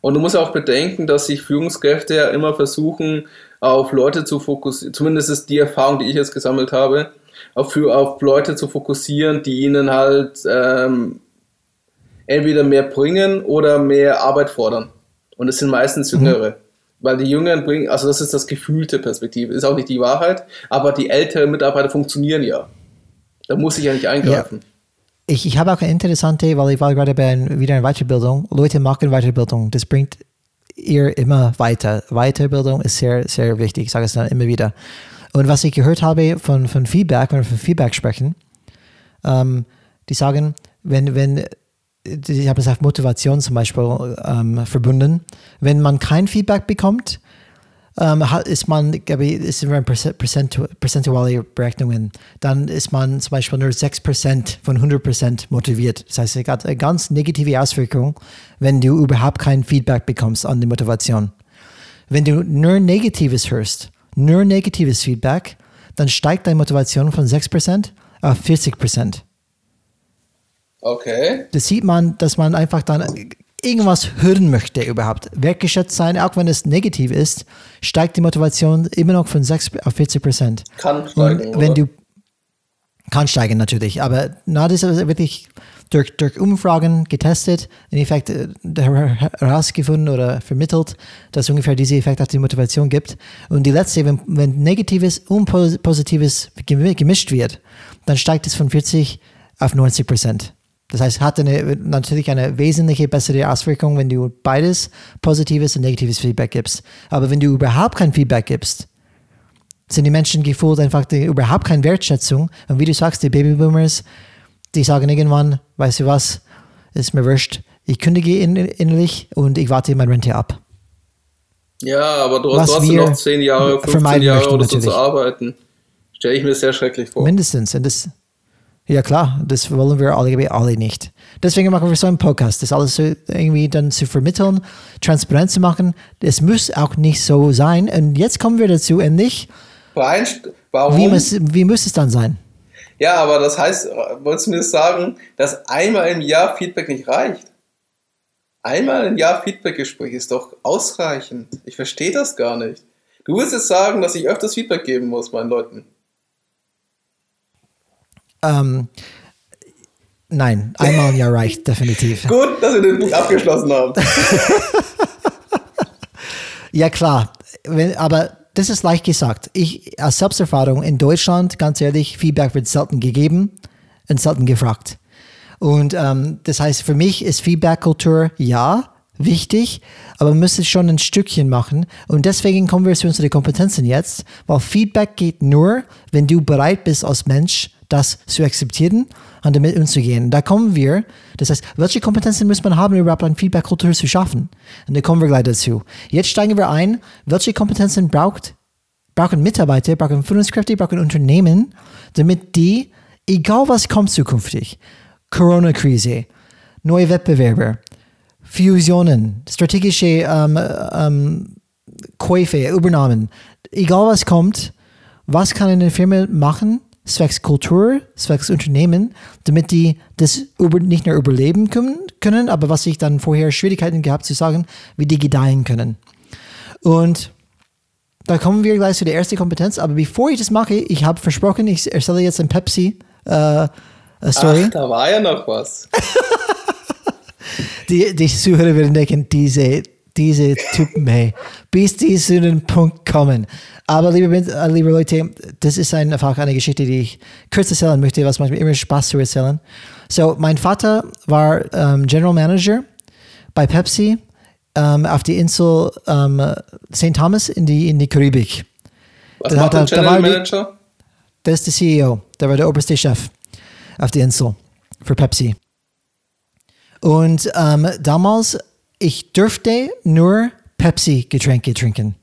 Speaker 2: Und du musst auch bedenken, dass sich Führungskräfte ja immer versuchen, auf Leute zu fokussieren, zumindest ist die Erfahrung, die ich jetzt gesammelt habe, auf, auf Leute zu fokussieren, die ihnen halt ähm, entweder mehr bringen oder mehr Arbeit fordern. Und es sind meistens Jüngere. Weil die Jüngeren bringen, also das ist das gefühlte Perspektive, ist auch nicht die Wahrheit, aber die älteren Mitarbeiter funktionieren ja. Da muss ich ja nicht eingreifen.
Speaker 1: Ich, ich habe auch eine interessante, weil ich war gerade bei ein, wieder in Weiterbildung. Leute machen Weiterbildung. Das bringt ihr immer weiter. Weiterbildung ist sehr, sehr wichtig. Ich sage es dann immer wieder. Und was ich gehört habe von, von Feedback, wenn wir von Feedback sprechen, ähm, die sagen, wenn, wenn, ich habe es auf Motivation zum Beispiel ähm, verbunden, wenn man kein Feedback bekommt, ähm, ist man, glaube ich, ist Prozentu- prozentuale Berechnungen, dann ist man zum Beispiel nur 6% von 100% motiviert. Das heißt, es hat eine ganz negative Auswirkung, wenn du überhaupt kein Feedback bekommst an die Motivation. Wenn du nur Negatives hörst, nur negatives Feedback, dann steigt deine Motivation von 6% auf 40%.
Speaker 2: Okay.
Speaker 1: Das sieht man, dass man einfach dann irgendwas hören möchte überhaupt. Wertgeschätzt sein, auch wenn es negativ ist, steigt die Motivation immer noch von 6 auf 40 Prozent.
Speaker 2: Kann steigen.
Speaker 1: Und wenn
Speaker 2: oder?
Speaker 1: du kann steigen natürlich, aber na, das ist wirklich durch, durch Umfragen getestet, in Effekt äh, her- herausgefunden oder vermittelt, dass ungefähr dieser Effekt auf die Motivation gibt. Und die letzte, wenn, wenn Negatives und Pos- Positives gemi- gemischt wird, dann steigt es von 40 auf 90 Prozent. Das heißt, hat eine, natürlich eine wesentliche bessere Auswirkung, wenn du beides positives und negatives Feedback gibst. Aber wenn du überhaupt kein Feedback gibst, sind die Menschen gefühlt einfach die, überhaupt keine Wertschätzung. Und wie du sagst, die Babyboomers, die sagen irgendwann, weißt du was, ist mir wurscht, ich kündige in, innerlich und ich warte meine Rente ab.
Speaker 2: Ja, aber du
Speaker 1: Was
Speaker 2: hast trotzdem noch 10 Jahre, 15
Speaker 1: vermeiden
Speaker 2: Jahre oder so zu arbeiten. Stelle ich mir sehr schrecklich vor.
Speaker 1: Mindestens. Und das, ja klar, das wollen wir alle, alle nicht. Deswegen machen wir so einen Podcast, das alles so irgendwie dann zu vermitteln, transparent zu machen. Es muss auch nicht so sein. Und jetzt kommen wir dazu endlich,
Speaker 2: Brian, warum?
Speaker 1: wie muss, wie muss es dann sein?
Speaker 2: Ja, aber das heißt, wolltest du mir sagen, dass einmal im Jahr Feedback nicht reicht? Einmal im Jahr Feedbackgespräch ist doch ausreichend. Ich verstehe das gar nicht. Du willst jetzt sagen, dass ich öfters Feedback geben muss meinen Leuten.
Speaker 1: Ähm, nein, einmal im Jahr reicht definitiv.
Speaker 2: Gut, dass wir den Punkt abgeschlossen haben.
Speaker 1: Ja, klar. Wenn, aber das ist leicht gesagt. Ich, als Selbsterfahrung in Deutschland, ganz ehrlich, Feedback wird selten gegeben und selten gefragt. Und ähm, das heißt, für mich ist Feedback-Kultur ja wichtig, aber man müsste schon ein Stückchen machen. Und deswegen kommen wir zu unseren Kompetenzen jetzt, weil Feedback geht nur, wenn du bereit bist als Mensch, das zu akzeptieren und damit umzugehen. Da kommen wir, das heißt, welche Kompetenzen muss man haben, um überhaupt eine Feedback-Kultur zu schaffen? Und da kommen wir gleich dazu. Jetzt steigen wir ein, welche Kompetenzen braucht, brauchen Mitarbeiter, brauchen Führungskräfte, brauchen Unternehmen, damit die, egal was kommt zukünftig, Corona-Krise, neue Wettbewerber, Fusionen, strategische ähm, ähm, Käufe, Übernahmen, egal was kommt, was kann eine Firma machen, zwecks Kultur, zwecks Unternehmen, damit die das über, nicht nur überleben können, können, aber was ich dann vorher Schwierigkeiten gehabt zu sagen, wie die gedeihen können. Und da kommen wir gleich zu der ersten Kompetenz, aber bevor ich das mache, ich habe versprochen, ich erzähle jetzt ein Pepsi äh, Story.
Speaker 2: Ach, da war ja noch was.
Speaker 1: Die, die Zuhörer werden denken, diese, diese Typen, hey, bis die zu dem Punkt kommen. Aber liebe, äh, liebe Leute, das ist ein, einfach eine Geschichte, die ich kurz erzählen möchte, was macht mir immer Spaß zu erzählen. So, mein Vater war ähm, General Manager bei Pepsi ähm, auf die Insel ähm, St. Thomas in die, in die Karibik.
Speaker 2: Was
Speaker 1: Da
Speaker 2: macht
Speaker 1: hat
Speaker 2: der
Speaker 1: er-
Speaker 2: General Manager?
Speaker 1: Das ist der CEO. Der war der oberste Chef auf der Insel für Pepsi. Und ähm, damals, ich dürfte nur Pepsi-Getränke trinken.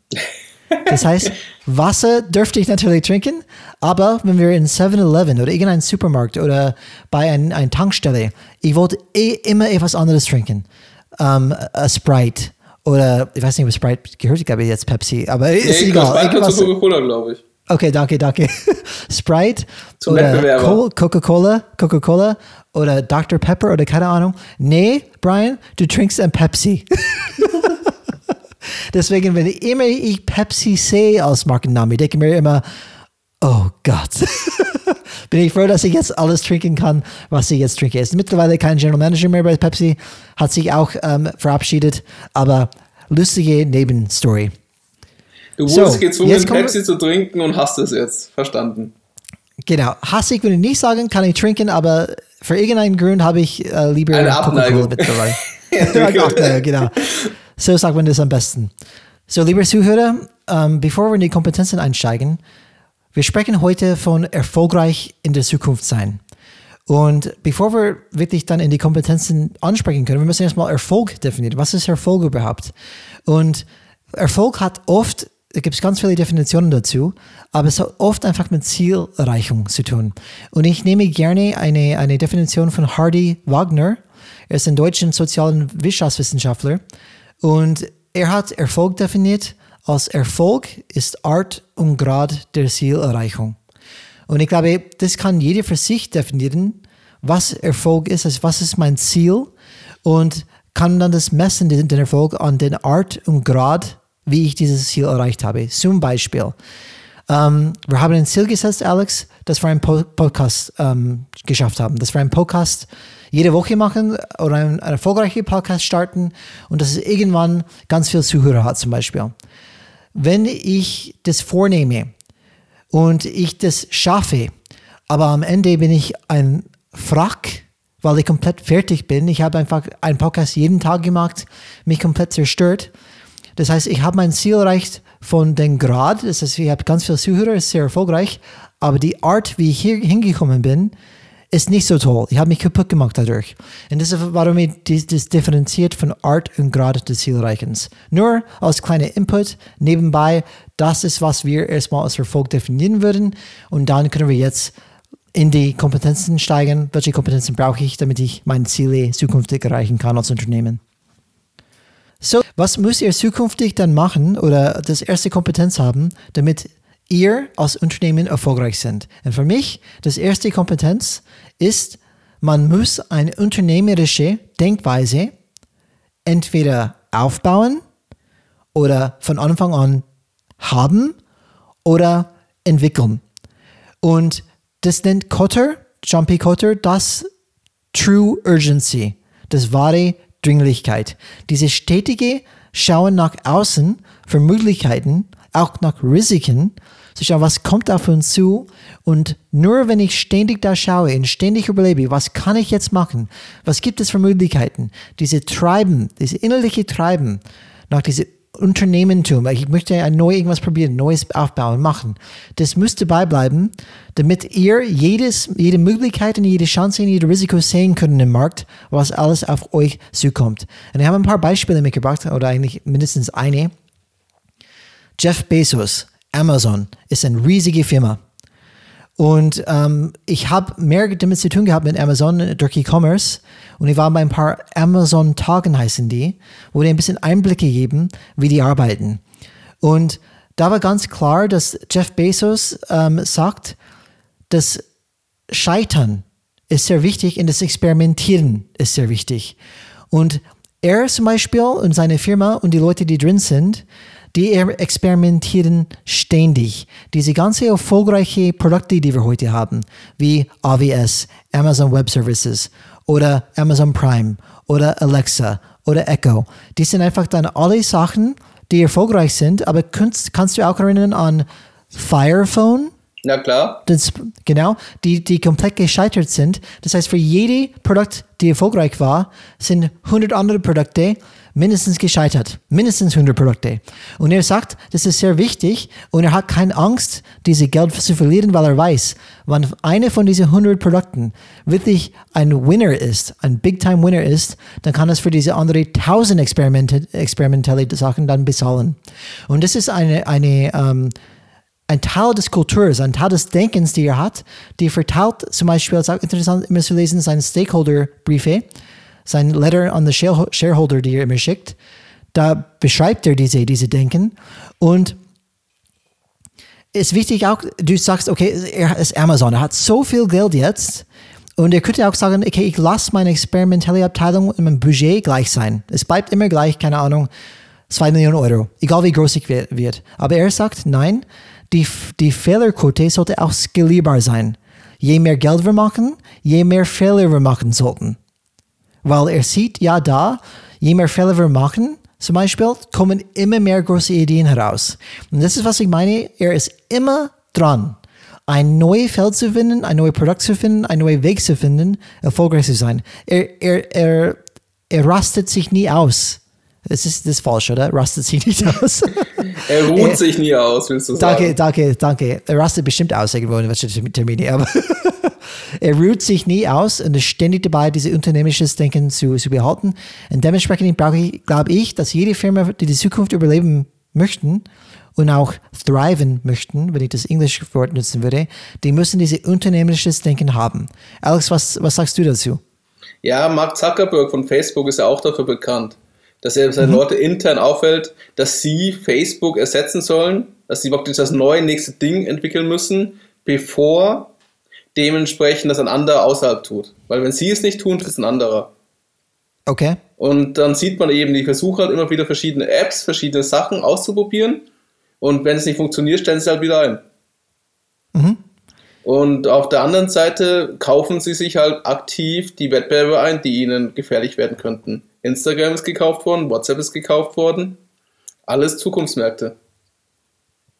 Speaker 1: Das heißt, Wasser dürfte ich natürlich trinken, aber wenn wir in 7-Eleven oder irgendeinem Supermarkt oder bei einer ein Tankstelle, ich wollte eh immer etwas anderes trinken. Ähm, a Sprite oder ich weiß nicht, ob Sprite gehört, ich glaube jetzt Pepsi, aber
Speaker 2: Nee,
Speaker 1: ist egal.
Speaker 2: Sprite zu Coca-Cola, glaube ich.
Speaker 1: Okay, danke, danke. Sprite
Speaker 2: Zum
Speaker 1: oder Coca-Cola, Coca-Cola oder Dr. Pepper oder keine Ahnung. Nee, Brian, du trinkst ein Pepsi. Deswegen, wenn ich immer ich Pepsi sehe als Markenname, denke ich mir immer, oh Gott. Bin ich froh, dass ich jetzt alles trinken kann, was ich jetzt trinke. Es ist mittlerweile kein General Manager mehr bei Pepsi, hat sich auch ähm, verabschiedet, aber lustige Nebenstory.
Speaker 2: Du
Speaker 1: So,
Speaker 2: wurdest gezwungen,
Speaker 1: jetzt kommen wir-
Speaker 2: Pepsi zu trinken und hast es jetzt. Verstanden.
Speaker 1: Genau. Hassig würde ich nicht sagen, kann ich trinken, aber für irgendeinen Grund habe ich äh, lieber
Speaker 2: Eine
Speaker 1: Coca-Cola mittlerweile. Eine Abneigung, genau. So sagt man das am besten. So, liebe Zuhörer, ähm, bevor wir in die Kompetenzen einsteigen, wir sprechen heute von erfolgreich in der Zukunft sein. Und bevor wir wirklich dann in die Kompetenzen ansprechen können, wir müssen erstmal Erfolg definieren. Was ist Erfolg überhaupt? Und Erfolg hat oft, da gibt es ganz viele Definitionen dazu, aber es hat oft einfach mit Zielerreichung zu tun. Und ich nehme gerne eine, eine Definition von Hardy Wagner. Er ist ein deutscher sozialen Wirtschaftswissenschaftler. Und er hat Erfolg definiert als Erfolg ist Art und Grad der Zielerreichung. Und ich glaube, das kann jeder für sich definieren, was Erfolg ist, also was ist mein Ziel und kann dann das messen, den, Erfolg an den Art und Grad, wie ich dieses Ziel erreicht habe. Zum Beispiel, ähm, wir haben ein Ziel gesetzt, Alex, dass wir einen po Podcast ähm, geschafft haben, dass wir einen Podcast jede Woche machen oder einen, einen erfolgreichen Podcast starten und dass es irgendwann ganz viel Zuhörer hat zum Beispiel. Wenn ich das vornehme und ich das schaffe, aber am Ende bin ich ein Frack, weil ich komplett fertig bin. Ich habe einfach einen Podcast jeden Tag gemacht, mich komplett zerstört. Das heißt, ich habe mein Ziel erreicht von dem Grad. Das heißt, ich habe ganz viele Zuhörer, ist sehr erfolgreich. Aber die Art, wie ich hier hingekommen bin, ist nicht so toll. Ich habe mich kaputt gemacht dadurch. Und das ist, warum ich das, differenziert von Art und Grad des Zielerreichens. Nur als kleiner Input nebenbei, das ist, was wir erstmal als Erfolg definieren würden. Und dann können wir jetzt in die Kompetenzen steigen. Welche Kompetenzen brauche ich, damit ich meine Ziele zukünftig erreichen kann als Unternehmen? So, was müsst ihr zukünftig dann machen oder das erste Kompetenz haben, damit ihr als Unternehmen erfolgreich sind? Und für mich, das erste Kompetenz ist, man muss eine unternehmerische Denkweise entweder aufbauen oder von Anfang an haben oder entwickeln. Und das nennt Cotter, P. Cotter, das True Urgency, das wahre Dringlichkeit. Diese stetige Schauen nach außen für Möglichkeiten, auch nach Risiken, zu schauen, was kommt auf uns zu. Und nur wenn ich ständig da schaue und ständig überlebe, was kann ich jetzt machen? Was gibt es für Möglichkeiten? Diese Treiben, diese innerliche Treiben nach diesem Unternehmentum, ich möchte ein neu irgendwas probieren, Neues aufbauen, machen. Das müsste beibleiben, damit ihr jedes, jede Möglichkeit und jede Chance und jede Risiko sehen könnt im Markt, was alles auf euch zukommt. Und ich habe ein paar Beispiele mitgebracht, oder eigentlich mindestens eine. Jeff Bezos, Amazon, ist eine riesige Firma. Und ähm, ich habe mehr damit zu tun gehabt mit Amazon durch E-Commerce. Und ich war bei ein paar Amazon-Tagen, heißen die, wo die ein bisschen Einblicke geben, wie die arbeiten. Und da war ganz klar, dass Jeff Bezos ähm, sagt, das Scheitern ist sehr wichtig und das Experimentieren ist sehr wichtig. Und er zum Beispiel und seine Firma und die Leute, die drin sind, die experimentieren ständig. Diese ganze erfolgreiche Produkte, die wir heute haben, wie AWS, Amazon Web Services oder Amazon Prime oder Alexa oder Echo, die sind einfach dann alle Sachen, die erfolgreich sind, aber kannst, kannst du auch erinnern an Fire Phone?
Speaker 2: Ja, klar.
Speaker 1: Das, genau, die, die komplett gescheitert sind. Das heißt, für jede Produkt, die erfolgreich war, sind 100 andere Produkte mindestens gescheitert. Mindestens 100 Produkte. Und er sagt, das ist sehr wichtig und er hat keine Angst, diese Geld zu verlieren, weil er weiß, wenn eine von diesen 100 Produkten wirklich ein Winner ist, ein Big-Time-Winner ist, dann kann es für diese andere 1000 Experimente, experimentelle Sachen dann bezahlen. Und das ist eine, eine ähm, ein Teil des Kulturs, ein Teil des Denkens, die er hat, die verteilt zum Beispiel, es ist auch interessant immer zu lesen, seine Stakeholder-Briefe, sein Letter an the Shareholder, die er immer schickt, da beschreibt er diese, diese Denken und ist wichtig auch, du sagst, okay, er ist Amazon, er hat so viel Geld jetzt und er könnte auch sagen, okay, ich lasse meine experimentelle Abteilung in meinem Budget gleich sein. Es bleibt immer gleich, keine Ahnung, 2 Millionen Euro, egal wie groß ich wird. Aber er sagt, nein, die, die Fehlerquote sollte auch skalierbar sein. Je mehr Geld wir machen, je mehr Fehler wir machen sollten. Weil er sieht ja da, je mehr Fehler wir machen, zum Beispiel, kommen immer mehr große Ideen heraus. Und das ist, was ich meine. Er ist immer dran, ein neues Feld zu finden, ein neues Produkt zu finden, einen neuen Weg zu finden, erfolgreich zu sein. Er, er, er, er rastet sich nie aus. Das ist, das ist falsch, oder? Rastet sich nicht aus.
Speaker 2: Er ruht er, sich nie aus, willst du
Speaker 1: sagen. Danke, danke, danke. Er rastet bestimmt aus irgendwo in welchen Termine, aber er ruht sich nie aus und ist ständig dabei, dieses unternehmerisches Denken zu, zu behalten. Und dementsprechend glaube ich, dass jede Firma, die die Zukunft überleben möchten und auch thriven möchten, wenn ich das englische Wort nutzen würde, die müssen dieses unternehmerisches Denken haben. Alex, was, was sagst du dazu?
Speaker 2: Ja, Mark Zuckerberg von Facebook ist ja auch dafür bekannt dass er seine mhm. Leute intern auffällt, dass sie Facebook ersetzen sollen, dass sie wirklich das neue nächste Ding entwickeln müssen, bevor dementsprechend das ein anderer außerhalb tut. Weil wenn sie es nicht tun, tut es ein anderer.
Speaker 1: Okay.
Speaker 2: Und dann sieht man eben, die versuchen halt immer wieder verschiedene Apps, verschiedene Sachen auszuprobieren. Und wenn es nicht funktioniert, stellen sie halt wieder ein. Mhm. Und auf der anderen Seite kaufen sie sich halt aktiv die Wettbewerber ein, die ihnen gefährlich werden könnten. Instagram ist gekauft worden, WhatsApp ist gekauft worden. Alles Zukunftsmärkte.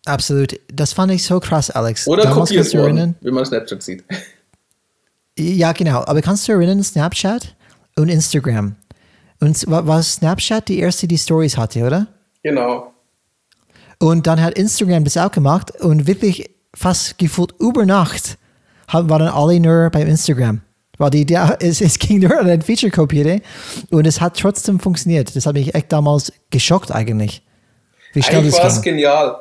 Speaker 1: Absolut. Das fand ich so krass, Alex.
Speaker 2: Oder Damals kopiert worden, erinnern, wie man Snapchat sieht.
Speaker 1: Ja, genau. Aber kannst du erinnern, Snapchat und Instagram? Und war Snapchat die erste, die Stories hatte, oder?
Speaker 2: Genau.
Speaker 1: Und dann hat Instagram das auch gemacht und wirklich fast gefühlt über Nacht waren alle nur beim Instagram. Weil die Idee, es, es ging nur an ein Feature kopieren und es hat trotzdem funktioniert. Das hat mich echt damals geschockt eigentlich.
Speaker 2: Wie schnell eigentlich war es genial.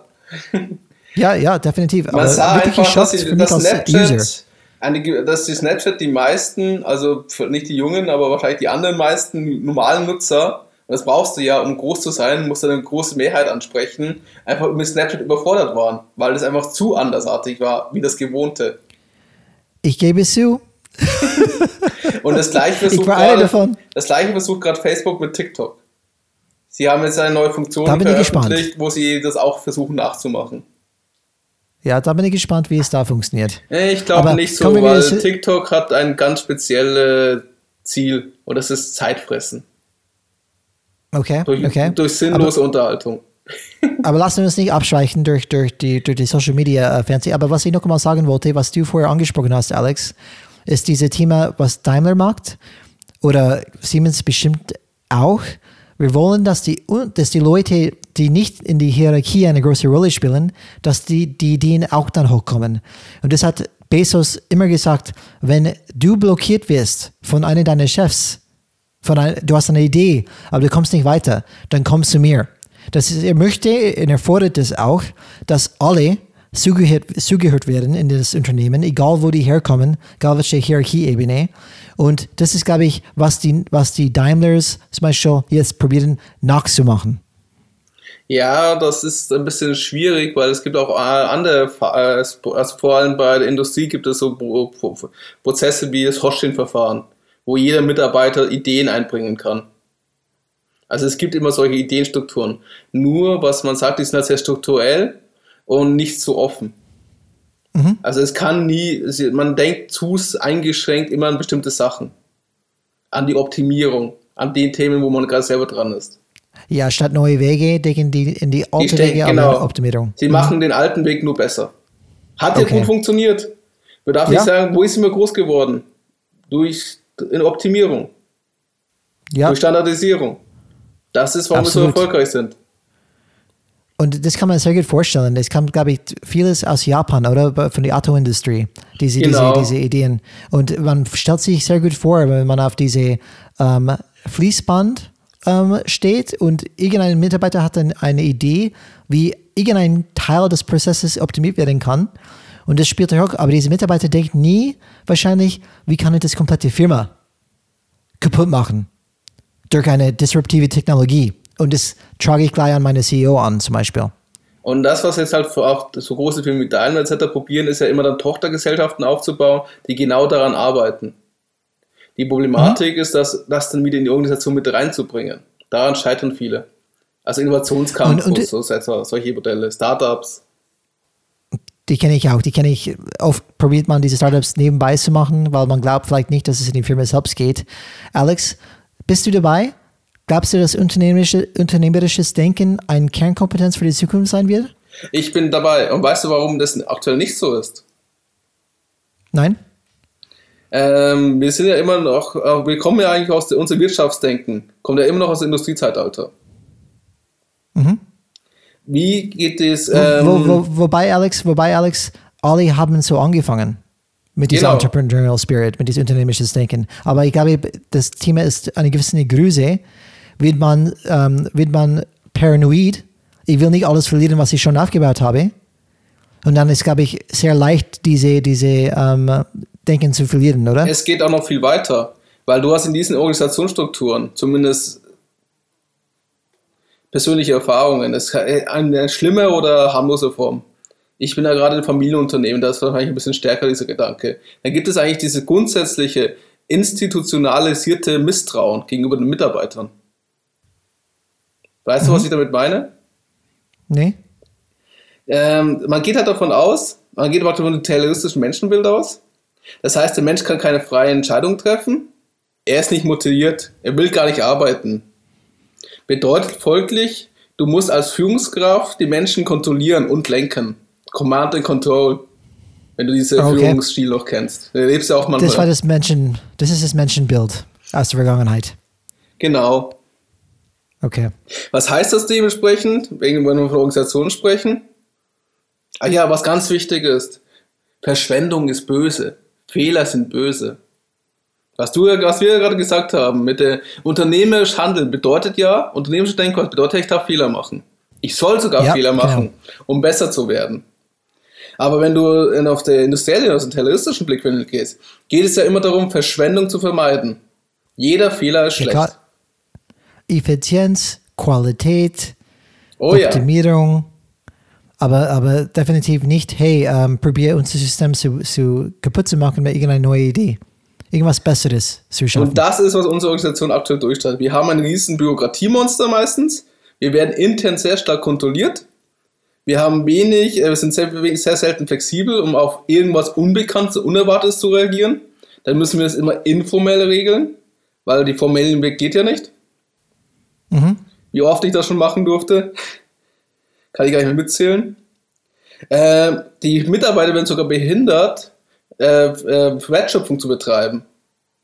Speaker 1: Ja, ja, definitiv.
Speaker 2: Man Aber sah einfach, dass, die, dass Snapchat, eine, dass die Snapchat die meisten, also nicht die Jungen, aber wahrscheinlich die anderen meisten normalen Nutzer, das brauchst du ja, um groß zu sein, musst du eine große Mehrheit ansprechen, einfach mit Snapchat überfordert waren, weil es einfach zu andersartig war, wie das Gewohnte.
Speaker 1: Ich gebe es zu,
Speaker 2: und das gleiche versucht gerade, das gleiche versucht gerade Facebook mit TikTok. Sie haben jetzt eine neue Funktion
Speaker 1: veröffentlicht,
Speaker 2: wo sie das auch versuchen nachzumachen.
Speaker 1: Ja, da bin ich gespannt, wie es da funktioniert.
Speaker 2: Ich glaube nicht so, weil TikTok hat ein ganz spezielles Ziel und das ist Zeitfressen.
Speaker 1: Okay,
Speaker 2: durch,
Speaker 1: okay.
Speaker 2: Durch sinnlose aber, Unterhaltung.
Speaker 1: aber lassen wir uns nicht abschweichen durch, durch, die, durch die Social Media äh, Fernsehen. Aber was ich noch mal sagen wollte, was du vorher angesprochen hast, Alex, ist dieses Thema, was Daimler macht oder Siemens bestimmt auch. Wir wollen, dass die, dass die Leute, die nicht in die Hierarchie eine große Rolle spielen, dass die, die Ideen auch dann hochkommen. Und das hat Bezos immer gesagt, wenn du blockiert wirst von einem deiner Chefs, ein, du hast eine Idee, aber du kommst nicht weiter, dann kommst zu mir. Das ist, er möchte, und er fordert es auch, dass alle zugehört, zugehört werden in das Unternehmen, egal wo die herkommen, egal welche Hierarchieebene. Und das ist, glaube ich, was die, was die Daimlers zum Beispiel jetzt probieren nachzumachen.
Speaker 2: Ja, das ist ein bisschen schwierig, weil es gibt auch äh, andere, also vor allem bei der Industrie gibt es so Prozesse wie das Hosting-Verfahren, wo jeder Mitarbeiter Ideen einbringen kann. Also es gibt immer solche Ideenstrukturen. Nur, was man sagt, die sind halt sehr strukturell und nicht so offen. Mhm. Also es kann nie, man denkt zu eingeschränkt immer an bestimmte Sachen. An die Optimierung, an den Themen, wo man gerade selber dran ist.
Speaker 1: Ja, statt neue Wege denken die in die alten Wege
Speaker 2: genau, Optimierung. Sie mhm. machen den alten Weg nur besser. Hat okay. ja gut funktioniert. Man darf ja. nicht sagen, wo ist immer groß geworden? Durch in Optimierung. Ja. Durch Standardisierung. Das ist, warum
Speaker 1: Absolut.
Speaker 2: wir so erfolgreich sind.
Speaker 1: Und das kann man sehr gut vorstellen. Das kommt, glaube ich, vieles aus Japan oder von der Autoindustrie, diese,
Speaker 2: Genau.
Speaker 1: diese, diese Ideen. Und man stellt sich sehr gut vor, wenn man auf diese ähm, Fließband ähm, steht und irgendein Mitarbeiter hat dann eine Idee, wie irgendein Teil des Prozesses optimiert werden kann. Und das spielt auch, aber diese Mitarbeiter denkt nie wahrscheinlich, wie kann ich das komplette Firma kaputt machen durch eine disruptive Technologie. Und das trage ich gleich an meine CEO an, zum Beispiel.
Speaker 2: Und das, was jetzt halt auch so große Firmen wie Daimler etc. probieren, ist ja immer dann Tochtergesellschaften aufzubauen, die genau daran arbeiten. Die Problematik ist, dass das dann wieder in die Organisation mit reinzubringen. Daran scheitern viele. Also Innovationskampf
Speaker 1: Und- und-
Speaker 2: und so, so, solche Modelle, Startups.
Speaker 1: Die kenne ich auch. Die kenne ich. Oft probiert man diese Startups nebenbei zu machen, weil man glaubt vielleicht nicht, dass es in die Firma selbst geht. Alex, bist du dabei? Glaubst du, dass unternehmerische, unternehmerisches Denken eine Kernkompetenz für die Zukunft sein wird?
Speaker 2: Ich bin dabei. Und weißt du, warum das aktuell nicht so ist?
Speaker 1: Nein?
Speaker 2: Ähm, wir sind ja immer noch, äh, wir kommen ja eigentlich aus der, unser Wirtschaftsdenken, kommt ja immer noch aus dem Industriezeitalter.
Speaker 1: Mhm.
Speaker 2: Wie geht es? Ähm,
Speaker 1: wo, wo, wobei, Alex, wobei, Alex, alle haben so angefangen mit diesem
Speaker 2: Genau.
Speaker 1: Entrepreneurial Spirit, mit diesem unternehmerisches Denken. Aber ich glaube, das Thema ist eine gewisse Größe. Wird man, ähm, wird man paranoid? Ich will nicht alles verlieren, was ich schon aufgebaut habe. Und dann ist, glaube ich, sehr leicht, diese, diese ähm, Denken zu verlieren, oder?
Speaker 2: Es geht auch noch viel weiter, weil du hast in diesen Organisationsstrukturen zumindest persönliche Erfahrungen. Es ist eine schlimme oder harmlose Form. Ich bin ja gerade ein Familienunternehmen, da ist wahrscheinlich ein bisschen stärker dieser Gedanke. Dann gibt es eigentlich diese grundsätzliche institutionalisierte Misstrauen gegenüber den Mitarbeitern. Weißt du, was ich damit meine?
Speaker 1: nee?
Speaker 2: Ähm, man geht halt davon aus, man geht praktisch von dem terroristischen Menschenbild aus. Das heißt, der Mensch kann keine freie Entscheidung treffen. Er ist nicht motiviert. Er will gar nicht arbeiten. Bedeutet folglich, du musst als Führungskraft die Menschen kontrollieren und lenken. Command and Control. Wenn du diese
Speaker 1: Okay.
Speaker 2: Führungsstil noch kennst. Du lebst ja auch manchmal.
Speaker 1: Das war das Menschen, das ist das Menschenbild aus der Vergangenheit.
Speaker 2: genau.
Speaker 1: Okay.
Speaker 2: Was heißt das dementsprechend, wenn wir von Organisationen sprechen? Ah ja, was ganz wichtig ist, Verschwendung ist böse, Fehler sind böse. Was, du, was wir ja gerade gesagt haben, mit der unternehmerisch handeln bedeutet ja, unternehmerische Denkweise bedeutet, ich darf Fehler machen. Ich soll sogar
Speaker 1: Ja,
Speaker 2: Fehler machen, um besser zu werden. Aber wenn du auf der industriellen, aus dem terroristischen Blickwinkel gehst, geht es ja immer darum, Verschwendung zu vermeiden. Jeder Fehler ist
Speaker 1: Ja,
Speaker 2: schlecht.
Speaker 1: klar. Effizienz, Qualität,
Speaker 2: Oh ja.
Speaker 1: Optimierung, aber, aber definitiv nicht, hey, ähm, probier unser System zu, zu kaputt zu machen mit irgendeiner neuen Idee. Irgendwas Besseres zu schaffen.
Speaker 2: Und das ist, was unsere Organisation aktuell durchstellt. Wir haben ein riesen Bürokratiemonster meistens. Wir werden intern sehr stark kontrolliert. Wir haben wenig, äh, wir sind sehr, sehr selten flexibel, um auf irgendwas Unbekanntes, Unerwartetes zu reagieren. Dann müssen wir es immer informell regeln, weil die formellen Weg geht ja nicht.
Speaker 1: Mhm.
Speaker 2: Wie oft ich das schon machen durfte, kann ich gar nicht mehr mitzählen. Äh, die Mitarbeiter werden sogar behindert, äh, äh, Wertschöpfung zu betreiben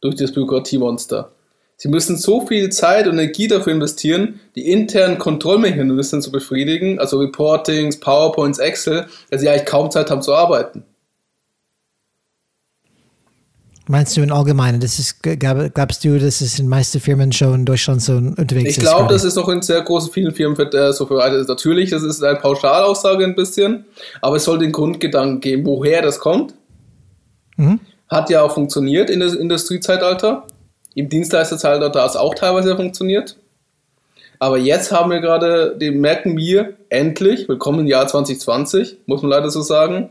Speaker 2: durch das Bürokratiemonster. Sie müssen so viel Zeit und Energie dafür investieren, die internen Kontrollmechanismen zu befriedigen, also Reportings, PowerPoints, Excel, dass sie eigentlich kaum Zeit haben zu arbeiten.
Speaker 1: Meinst du im Allgemeinen, das ist, glaub, glaubst du, dass es in meisten Firmen schon in Deutschland so unterwegs
Speaker 2: Ich
Speaker 1: ist?
Speaker 2: glaube, das ist noch in sehr großen vielen Firmen äh, so verbreitet. Natürlich, das ist eine Pauschalaussage ein bisschen, aber es soll den Grundgedanken geben, woher das kommt.
Speaker 1: Mhm.
Speaker 2: Hat ja auch funktioniert in das Industriezeitalter. Im Dienstleisterzeitalter hat es auch teilweise funktioniert. Aber jetzt haben wir gerade, merken wir endlich, willkommen im Jahr 2020, muss man leider so sagen.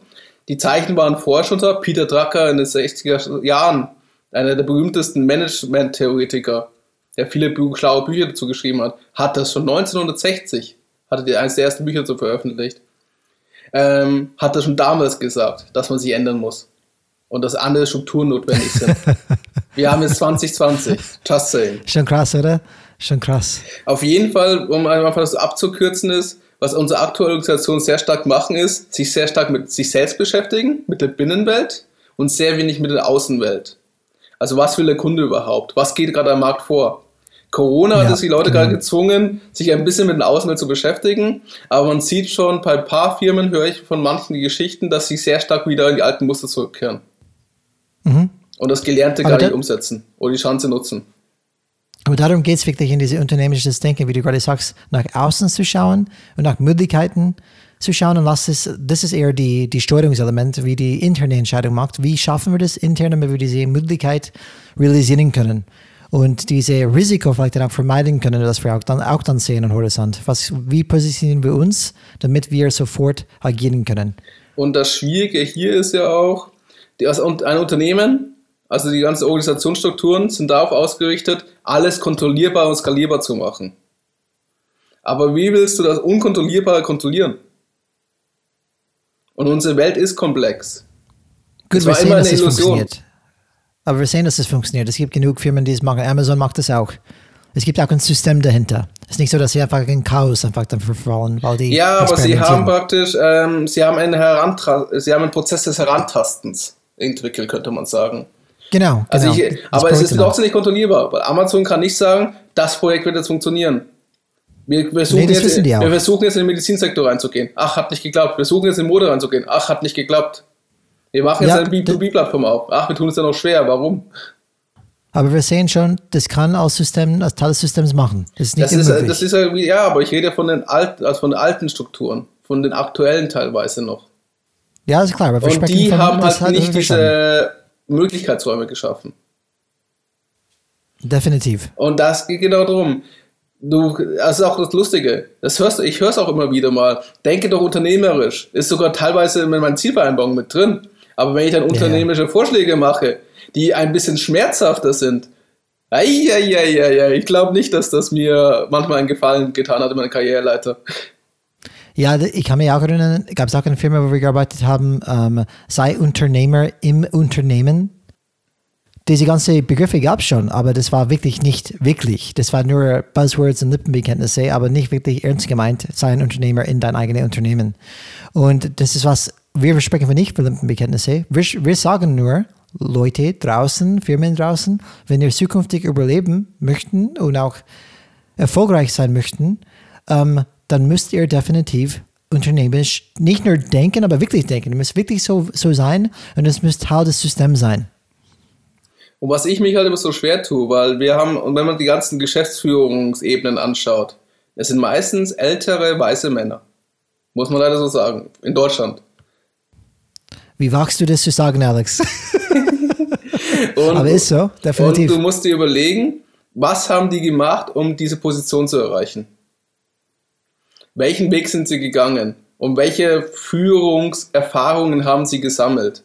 Speaker 2: Die Zeichen waren da. Peter Drucker in den 60er Jahren, einer der berühmtesten Management-Theoretiker, der viele schlaue Bücher dazu geschrieben hat, hat das schon 1960, hatte er eines der ersten Bücher dazu veröffentlicht, ähm, hat das schon damals gesagt, dass man sich ändern muss und dass andere Strukturen notwendig sind. Wir haben jetzt 2020, just saying.
Speaker 1: Schon krass, oder? Schon krass.
Speaker 2: Auf jeden Fall, um einfach das abzukürzen ist, was unsere aktuelle Organisation sehr stark machen ist, sich sehr stark mit sich selbst beschäftigen, mit der Binnenwelt und sehr wenig mit der Außenwelt. Also was will der Kunde überhaupt? Was geht gerade am Markt vor? Corona
Speaker 1: Ja,
Speaker 2: hat es die Leute
Speaker 1: genau.
Speaker 2: gerade gezwungen, sich ein bisschen mit der Außenwelt zu beschäftigen. Aber man sieht schon, bei ein paar Firmen höre ich von manchen die Geschichten, dass sie sehr stark wieder in die alten Muster zurückkehren. Und das Gelernte
Speaker 1: Aber
Speaker 2: gar nicht umsetzen oder die Chance nutzen.
Speaker 1: Aber darum geht es wirklich in diese unternehmerisches Denken, wie du gerade sagst, nach außen zu schauen und nach Möglichkeiten zu schauen. Und das ist, das ist eher die, die Steuerungselement, wie die interne Entscheidung macht. Wie schaffen wir das intern, damit wir diese Möglichkeit realisieren können? Und diese Risiko vielleicht dann auch vermeiden können, dass wir auch dann, auch dann sehen am Horizont. Was, wie positionieren wir uns, damit wir sofort agieren können?
Speaker 2: Und das Schwierige hier ist ja auch, die, also ein Unternehmen, also die ganzen Organisationsstrukturen sind darauf ausgerichtet, alles kontrollierbar und skalierbar zu machen. Aber wie willst du das Unkontrollierbare kontrollieren? Und unsere Welt ist komplex.
Speaker 1: Gut,
Speaker 2: Es
Speaker 1: wir
Speaker 2: war
Speaker 1: sehen, dass
Speaker 2: eine
Speaker 1: es
Speaker 2: Illusion.
Speaker 1: funktioniert. Aber wir sehen, dass es funktioniert. Es gibt genug Firmen, die es machen. Amazon macht das auch. Es gibt auch ein System dahinter. Es ist nicht so, dass sie einfach in Chaos einfach dann verfallen, weil die
Speaker 2: Ja, aber sie haben praktisch, ähm, sie haben einen Herantra sie haben einen Prozess des Herantastens entwickelt, könnte man sagen.
Speaker 1: Genau,
Speaker 2: Also
Speaker 1: genau.
Speaker 2: ich, aber es ist
Speaker 1: Projekt
Speaker 2: trotzdem nicht kontrollierbar, weil Amazon kann nicht sagen, das Projekt wird jetzt funktionieren. Wir versuchen,
Speaker 1: Nee, das
Speaker 2: jetzt, wir versuchen jetzt in den Medizinsektor reinzugehen. Ach, hat nicht geklappt. Wir versuchen jetzt in Mode reinzugehen. Ach, hat nicht geklappt. Wir machen jetzt
Speaker 1: Ja,
Speaker 2: eine B2B-Plattform auf. Ach, wir tun es ja noch schwer. Warum?
Speaker 1: Aber wir sehen schon, das kann als System, als Teil des Systems machen. Das ist nicht
Speaker 2: Das ist, das ist ja, ja, aber ich rede von den alten, also von den alten Strukturen, von den aktuellen teilweise noch.
Speaker 1: Ja, ist klar. Aber wir
Speaker 2: Und die haben halt
Speaker 1: hat-
Speaker 2: nicht diese Möglichkeitsräume geschaffen.
Speaker 1: Definitiv.
Speaker 2: Und das geht genau darum. Du, das ist auch das Lustige. Das hörst ich höre es auch immer wieder mal. Denke doch unternehmerisch. Ist sogar teilweise in meinen Zielvereinbarungen mit drin. Aber wenn ich dann unternehmerische Vorschläge mache, die ein bisschen schmerzhafter sind, ja, ich glaube nicht, dass das mir manchmal einen Gefallen getan hat in meiner Karriereleiter.
Speaker 1: Ja, ich kann mich auch erinnern, gab es auch eine Firma, wo wir gearbeitet haben, ähm, sei Unternehmer im Unternehmen. Diese ganzen Begriffe gab es schon, aber das war wirklich nicht wirklich. Das war nur Buzzwords und Lippenbekenntnisse, aber nicht wirklich ernst gemeint, sei ein Unternehmer in dein eigenes Unternehmen. Und das ist was, wir sprechen von nicht für Lippenbekenntnisse. Wir, wir sagen nur, Leute draußen, Firmen draußen, wenn ihr zukünftig überleben möchten und auch erfolgreich sein möchten, ähm, dann müsst ihr definitiv unternehmerisch nicht nur denken, aber wirklich denken. Ihr müsst wirklich so, so sein und es müsst Teil des Systems sein.
Speaker 2: Und was ich mich halt immer so schwer tue, weil wir haben, und wenn man die ganzen Geschäftsführungsebenen anschaut, es sind meistens ältere weiße Männer. Muss man leider so sagen. In Deutschland.
Speaker 1: Wie wagst du das zu sagen, Alex?
Speaker 2: Und,
Speaker 1: aber ist so,
Speaker 2: und
Speaker 1: definitiv.
Speaker 2: du musst dir überlegen, was haben die gemacht, um diese Position zu erreichen? Welchen Weg sind sie gegangen? Und welche Führungserfahrungen haben sie gesammelt,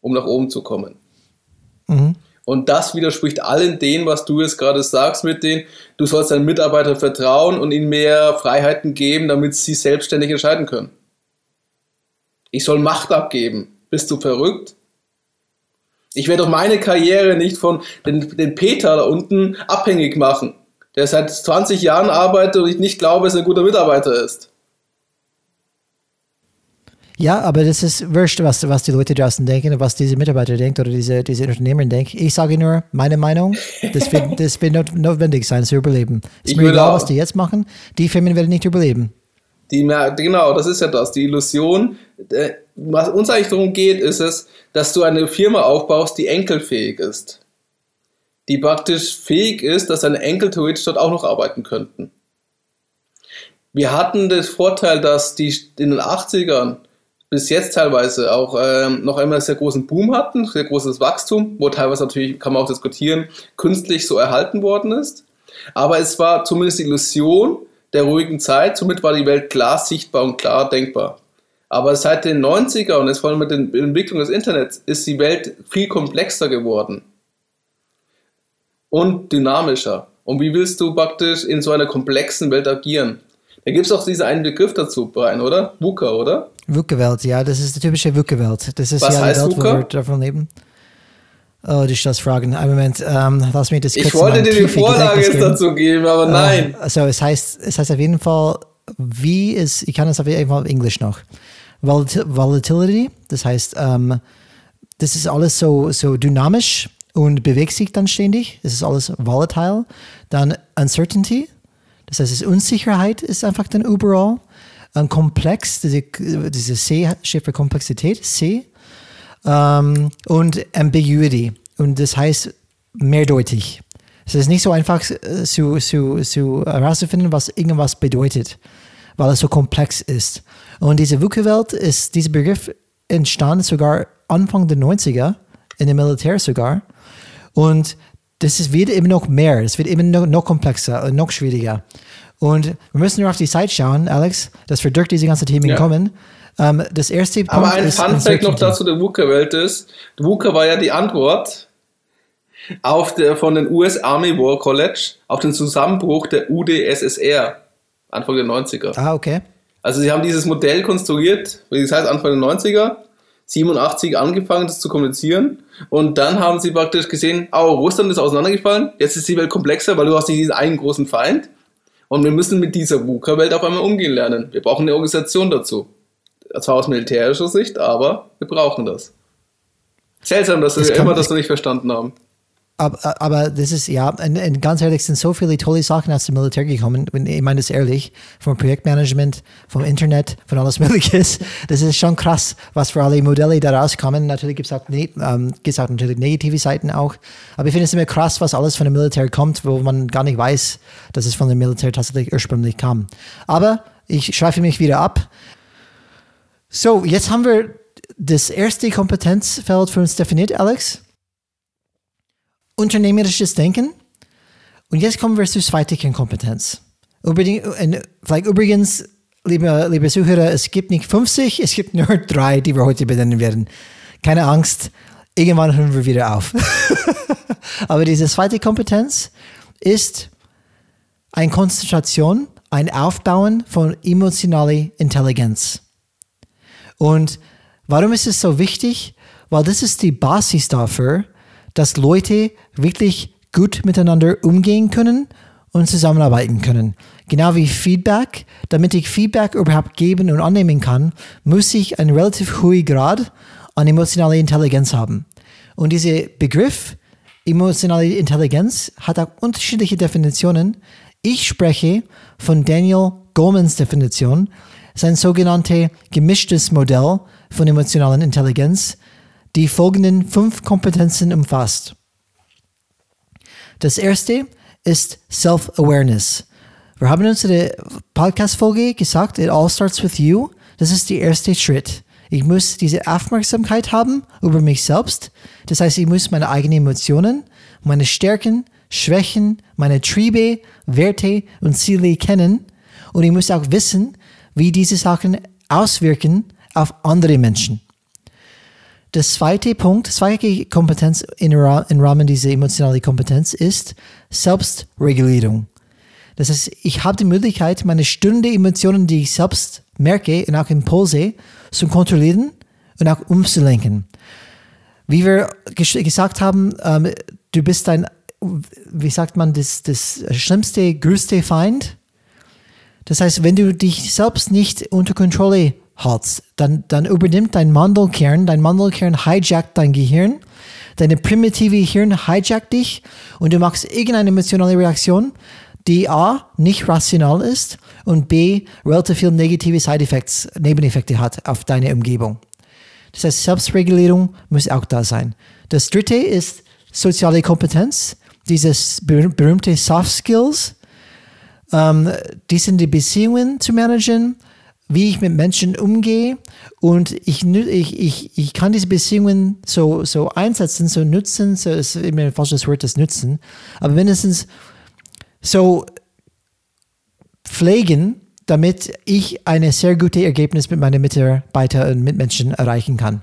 Speaker 2: um nach oben zu kommen?
Speaker 1: Mhm.
Speaker 2: Und das widerspricht allen dem, was du jetzt gerade sagst, mit denen, du sollst deinen Mitarbeitern vertrauen und ihnen mehr Freiheiten geben, damit sie selbstständig entscheiden können. Ich soll Macht abgeben. Bist du verrückt? Ich werde doch meine Karriere nicht von den, den Peter da unten abhängig machen, der seit 20 Jahren arbeitet und ich nicht glaube, dass er ein guter Mitarbeiter ist.
Speaker 1: Ja, aber das ist wurscht, was, was die Leute draußen denken, was diese Mitarbeiter denken oder diese, diese Unternehmer denken. Ich sage nur, meine Meinung, das wird, das wird not, notwendig sein zu überleben. Ist
Speaker 2: Ich
Speaker 1: mir egal, was die jetzt machen, die Firmen werden nicht überleben.
Speaker 2: Die, genau, das ist ja das, die Illusion. Äh, Was uns eigentlich darum geht, ist es, dass du eine Firma aufbaust, die enkelfähig ist. Die praktisch fähig ist, dass deine Enkel theoretisch dort auch noch arbeiten könnten. Wir hatten den Vorteil, dass die in den 80ern bis jetzt teilweise auch ähm, noch einmal sehr großen Boom hatten, sehr großes Wachstum, wo teilweise natürlich, kann man auch diskutieren, künstlich so erhalten worden ist. Aber es war zumindest die Illusion der ruhigen Zeit, somit war die Welt klar sichtbar und klar denkbar. Aber seit den 90er und jetzt vor allem mit der Entwicklung des Internets ist die Welt viel komplexer geworden und dynamischer. Und wie willst du praktisch in so einer komplexen Welt agieren? Da gibt es auch diesen einen Begriff dazu, Brian, oder? VUCA, oder?
Speaker 1: VUCA-Welt, ja, das ist die typische VUCA-Welt. Das ist
Speaker 2: Was
Speaker 1: ja die
Speaker 2: heißt
Speaker 1: Welt, wo
Speaker 2: VUCA?
Speaker 1: wir davon leben. Oh, du stellst Fragen. Einen Moment, ähm, lass mich das kurz
Speaker 2: Ich wollte dir die Vorlage jetzt dazu geben, aber nein.
Speaker 1: Also es heißt, es heißt auf jeden Fall, wie ist, ich kann es auf jeden Fall auf Englisch noch. Volat- Volatility, das heißt, ähm, das ist alles so, so dynamisch und bewegt sich dann ständig. Es ist alles volatile. Dann Uncertainty, das heißt, es ist Unsicherheit ist einfach dann überall. Ein Komplex, diese, diese C steht für Komplexität, C. Ähm, und Ambiguity. Und das heißt mehrdeutig. Es ist nicht so einfach äh, zu, zu, zu herauszufinden, was irgendwas bedeutet, weil es so komplex ist. Und diese VUCA-Welt ist, dieser Begriff entstand sogar Anfang der 90er, in dem Militär sogar. Und das ist, wird immer noch mehr, es wird immer noch, noch komplexer und noch schwieriger. Und wir müssen nur auf die Zeit schauen, Alex, dass wir durch diese ganzen Themen ja. kommen. Um, ähm, das erste
Speaker 2: Aber ein Fun Fact noch dazu der VUCA-Welt ist, VUCA war ja die Antwort auf der, von den US Army War College auf den Zusammenbruch der UdSSR Anfang der 90er.
Speaker 1: Ah, okay.
Speaker 2: Also sie haben dieses Modell konstruiert, wie gesagt, Anfang der 90er, 87 angefangen, das zu kommunizieren und dann haben sie praktisch gesehen, oh, Russland ist auseinandergefallen, jetzt ist die Welt komplexer, weil du hast nicht diesen einen großen Feind und wir müssen mit dieser VUCA-Welt auf einmal umgehen lernen. Wir brauchen eine Organisation dazu. Zwar aus militärischer Sicht, aber wir brauchen das. Seltsam, dass das wir immer das noch nicht verstanden haben
Speaker 1: aber, aber das ist, ja, und, und, ganz ehrlich, sind so viele tolle Sachen aus dem Militär gekommen. Ich meine das ehrlich, vom Projektmanagement, vom Internet, von alles Mögliches. Das ist schon krass, was für alle Modelle da rauskommen. Natürlich gibt es auch, ne, ähm, auch natürlich negative Seiten auch. Aber ich finde es immer krass, was alles von dem Militär kommt, wo man gar nicht weiß, dass es von dem Militär tatsächlich ursprünglich kam. Aber ich schreife mich wieder ab. So, jetzt haben wir das erste Kompetenzfeld für uns definiert, Alex unternehmerisches Denken. Und jetzt kommen wir zur zweiten Kernkompetenz. Vielleicht übrigens, liebe, liebe Zuhörer, es gibt nicht 50, es gibt nur drei, die wir heute benennen werden. Keine Angst, irgendwann hören wir wieder auf. Aber diese zweite Kompetenz ist eine Konzentration, ein Aufbauen von emotionaler Intelligenz. Und warum ist es so wichtig? Weil das ist die Basis dafür, dass Leute wirklich gut miteinander umgehen können und zusammenarbeiten können. Genau wie Feedback. Damit ich Feedback überhaupt geben und annehmen kann, muss ich einen relativ hohen Grad an emotionaler Intelligenz haben. Und dieser Begriff emotionale Intelligenz hat auch unterschiedliche Definitionen. Ich spreche von Daniel Golemans Definition, sein sogenanntes gemischtes Modell von emotionaler Intelligenz, die folgenden fünf Kompetenzen umfasst. Das erste ist Self-Awareness. Wir haben in unserer Podcast-Folge gesagt, it all starts with you. Das ist der erste Schritt. Ich muss diese Aufmerksamkeit haben über mich selbst. Das heißt, ich muss meine eigenen Emotionen, meine Stärken, Schwächen, meine Triebe, Werte und Ziele kennen. Und ich muss auch wissen, wie diese Sachen auswirken auf andere Menschen. Der zweite Punkt, zweite Kompetenz im Rahmen dieser emotionalen Kompetenz ist Selbstregulierung. Das heißt, ich habe die Möglichkeit, meine störenden Emotionen, die ich selbst merke und auch Impulse zu kontrollieren und auch umzulenken. Wie wir gesagt haben, ähm, du bist ein, wie sagt man, das, das schlimmste, größte Feind. Das heißt, wenn du dich selbst nicht unter Kontrolle hast, dann, dann übernimmt dein Mandelkern, dein Mandelkern hijackt dein Gehirn, deine primitive Hirn hijackt dich und du machst irgendeine emotionale Reaktion, die A, nicht rational ist und B, relativ viel negative Side-Effects, Nebeneffekte hat auf deine Umgebung. Das heißt, Selbstregulierung muss auch da sein. Das dritte ist soziale Kompetenz, dieses berühmte Soft Skills. Ähm, die sind die Beziehungen zu managen, wie ich mit Menschen umgehe und ich, ich, ich, ich kann diese Beziehungen so, so einsetzen, so nutzen, so ist immer ein falsches Wort, das Nutzen, aber mindestens so pflegen, damit ich ein sehr gutes Ergebnis mit meinen Mitarbeitern und Mitmenschen erreichen kann.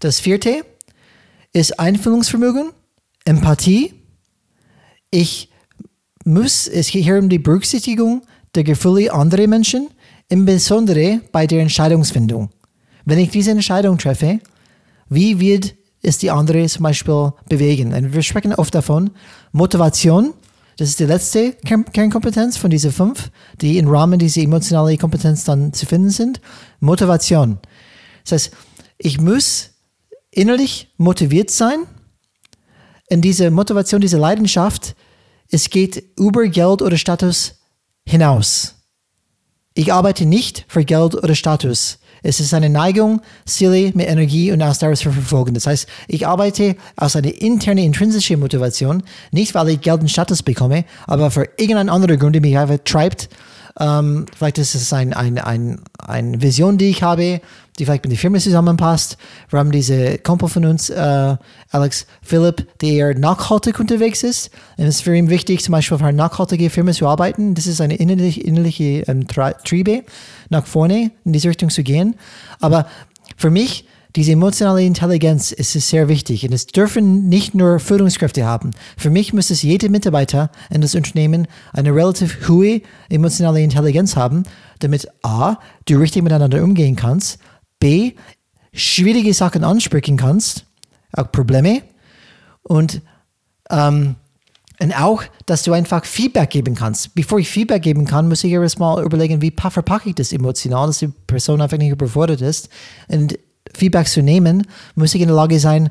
Speaker 1: Das vierte ist Einfühlungsvermögen, Empathie. Ich muss, es geht hier um die Berücksichtigung der Gefühle anderer Menschen insbesondere bei der Entscheidungsfindung. Wenn ich diese Entscheidung treffe, wie wird es die andere zum Beispiel bewegen? Und wir sprechen oft davon, Motivation, das ist die letzte Kernkompetenz von diesen fünf, die im Rahmen dieser emotionalen Kompetenz dann zu finden sind. Motivation. Das heißt, ich muss innerlich motiviert sein, in diese Motivation, diese Leidenschaft, es geht über Geld oder Status hinaus. Ich arbeite nicht für Geld oder Status. Es ist eine Neigung, Ziele mit Energie und Ausdauer zu verfolgen. Das heißt, ich arbeite aus einer internen, intrinsischen Motivation, nicht weil ich Geld und Status bekomme, aber für irgendeinen anderen Grund, der mich einfach treibt, ähm, vielleicht ist es ein, ein, ein, eine Vision, die ich habe, die vielleicht mit der Firma zusammenpasst. Wir haben diese Kumpel von uns, äh, Alex Philipp, der nachhaltig unterwegs ist. Und es ist für ihn wichtig, zum Beispiel für eine nachhaltige Firma zu arbeiten. Das ist eine innerliche, innerliche ähm, Triebe, nach vorne in diese Richtung zu gehen. Aber für mich diese emotionale Intelligenz ist sehr wichtig und es dürfen nicht nur Führungskräfte haben. Für mich muss es jeder Mitarbeiter in das Unternehmen eine relativ hohe emotionale Intelligenz haben, damit A, du richtig miteinander umgehen kannst, B, schwierige Sachen ansprechen kannst, auch Probleme und, ähm, und auch, dass du einfach Feedback geben kannst. Bevor ich Feedback geben kann, muss ich erstmal überlegen, wie verpacke ich das emotional, dass die Person einfach nicht überfordert ist. Und Feedback zu nehmen, muss ich in der Lage sein,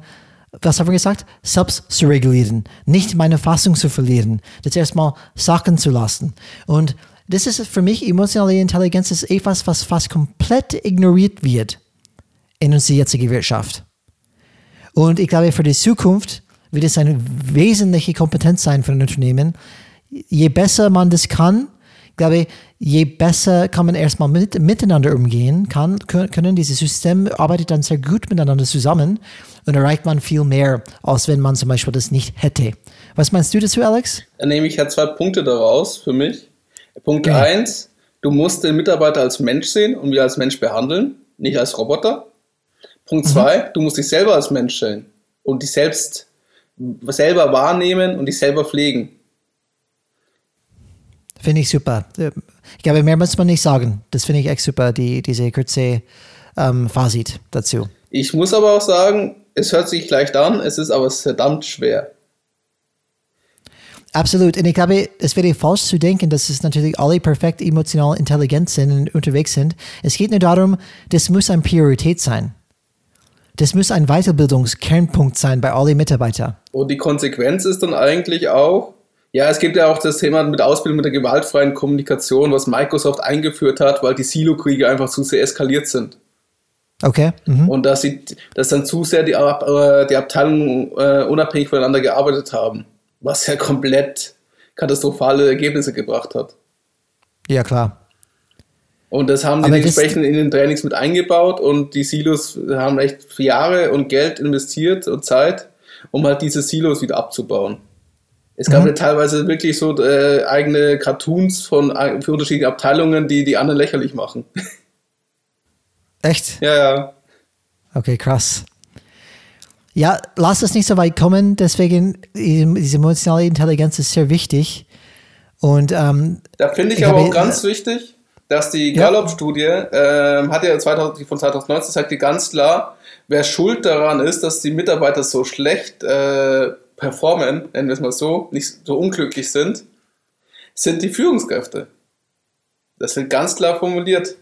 Speaker 1: was haben wir gesagt? Selbst zu regulieren, nicht meine Fassung zu verlieren, das erstmal sacken zu lassen. Und das ist für mich emotionale Intelligenz ist etwas, was fast komplett ignoriert wird in unserer jetzigen Wirtschaft. Und ich glaube, für die Zukunft wird es eine wesentliche Kompetenz sein für ein Unternehmen. Je besser man das kann, glaube, je besser kann man erstmal mit, miteinander umgehen, kann, können diese Systeme arbeitet dann sehr gut miteinander zusammen und erreicht man viel mehr, als wenn man zum Beispiel das nicht hätte. Was meinst du dazu, Alex?
Speaker 2: Dann nehme ich ja zwei Punkte daraus für mich. Punkt okay. eins, du musst den Mitarbeiter als Mensch sehen und wir als Mensch behandeln, nicht als Roboter. Punkt mhm. zwei, du musst dich selber als Mensch sehen und dich selbst selber wahrnehmen und dich selber pflegen.
Speaker 1: Finde ich super. Ich glaube, mehr muss man nicht sagen. Das finde ich echt super, die, diese kurze ähm, Fazit dazu.
Speaker 2: Ich muss aber auch sagen, es hört sich leicht an, es ist aber verdammt schwer.
Speaker 1: Absolut. Und ich glaube, es wäre falsch zu denken, dass es natürlich alle perfekt emotional intelligent sind und unterwegs sind. Es geht nur darum, das muss eine Priorität sein. Das muss ein Weiterbildungskernpunkt sein bei allen Mitarbeitern.
Speaker 2: Und die Konsequenz ist dann eigentlich auch, ja, es gibt ja auch das Thema mit Ausbildung mit der gewaltfreien Kommunikation, was Microsoft eingeführt hat, weil die Silo-Kriege einfach zu sehr eskaliert sind.
Speaker 1: Okay.
Speaker 2: Mhm. Und dass, sie, dass dann zu sehr die, äh, die Abteilungen äh, unabhängig voneinander gearbeitet haben, was ja komplett katastrophale Ergebnisse gebracht hat.
Speaker 1: Ja, klar.
Speaker 2: Und das haben sie entsprechend in den Trainings mit eingebaut und die Silos haben echt Jahre und Geld investiert und Zeit, um halt diese Silos wieder abzubauen. Es gab mhm. ja teilweise wirklich so äh, eigene Cartoons von äh, für unterschiedliche Abteilungen, die die anderen lächerlich machen.
Speaker 1: Echt?
Speaker 2: Ja, ja.
Speaker 1: Okay, krass. Ja, lass es nicht so weit kommen. Deswegen, diese emotionale Intelligenz ist sehr wichtig. Und ähm,
Speaker 2: da finde ich, ich, aber auch ganz wichtig, dass die Gallup-Studie äh, hat ja 2000, die von 2019 zeigt die ganz klar, wer schuld daran ist, dass die Mitarbeiter so schlecht äh, performen, nennen wir es mal so, nicht so unglücklich sind, sind die Führungskräfte. Das wird ganz klar formuliert.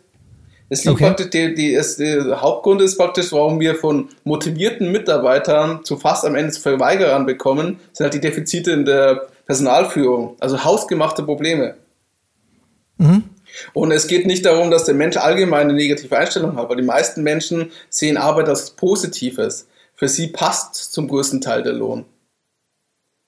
Speaker 2: Es liegt okay. praktisch, die, die, es, der Hauptgrund ist praktisch, warum wir von motivierten Mitarbeitern zu fast am Ende zu Verweigerern bekommen, sind halt die Defizite in der Personalführung, also hausgemachte Probleme. Mhm. Und es geht nicht darum, dass der Mensch allgemein eine negative Einstellung hat, weil die meisten Menschen sehen Arbeit als Positives. Für sie passt zum größten Teil der Lohn.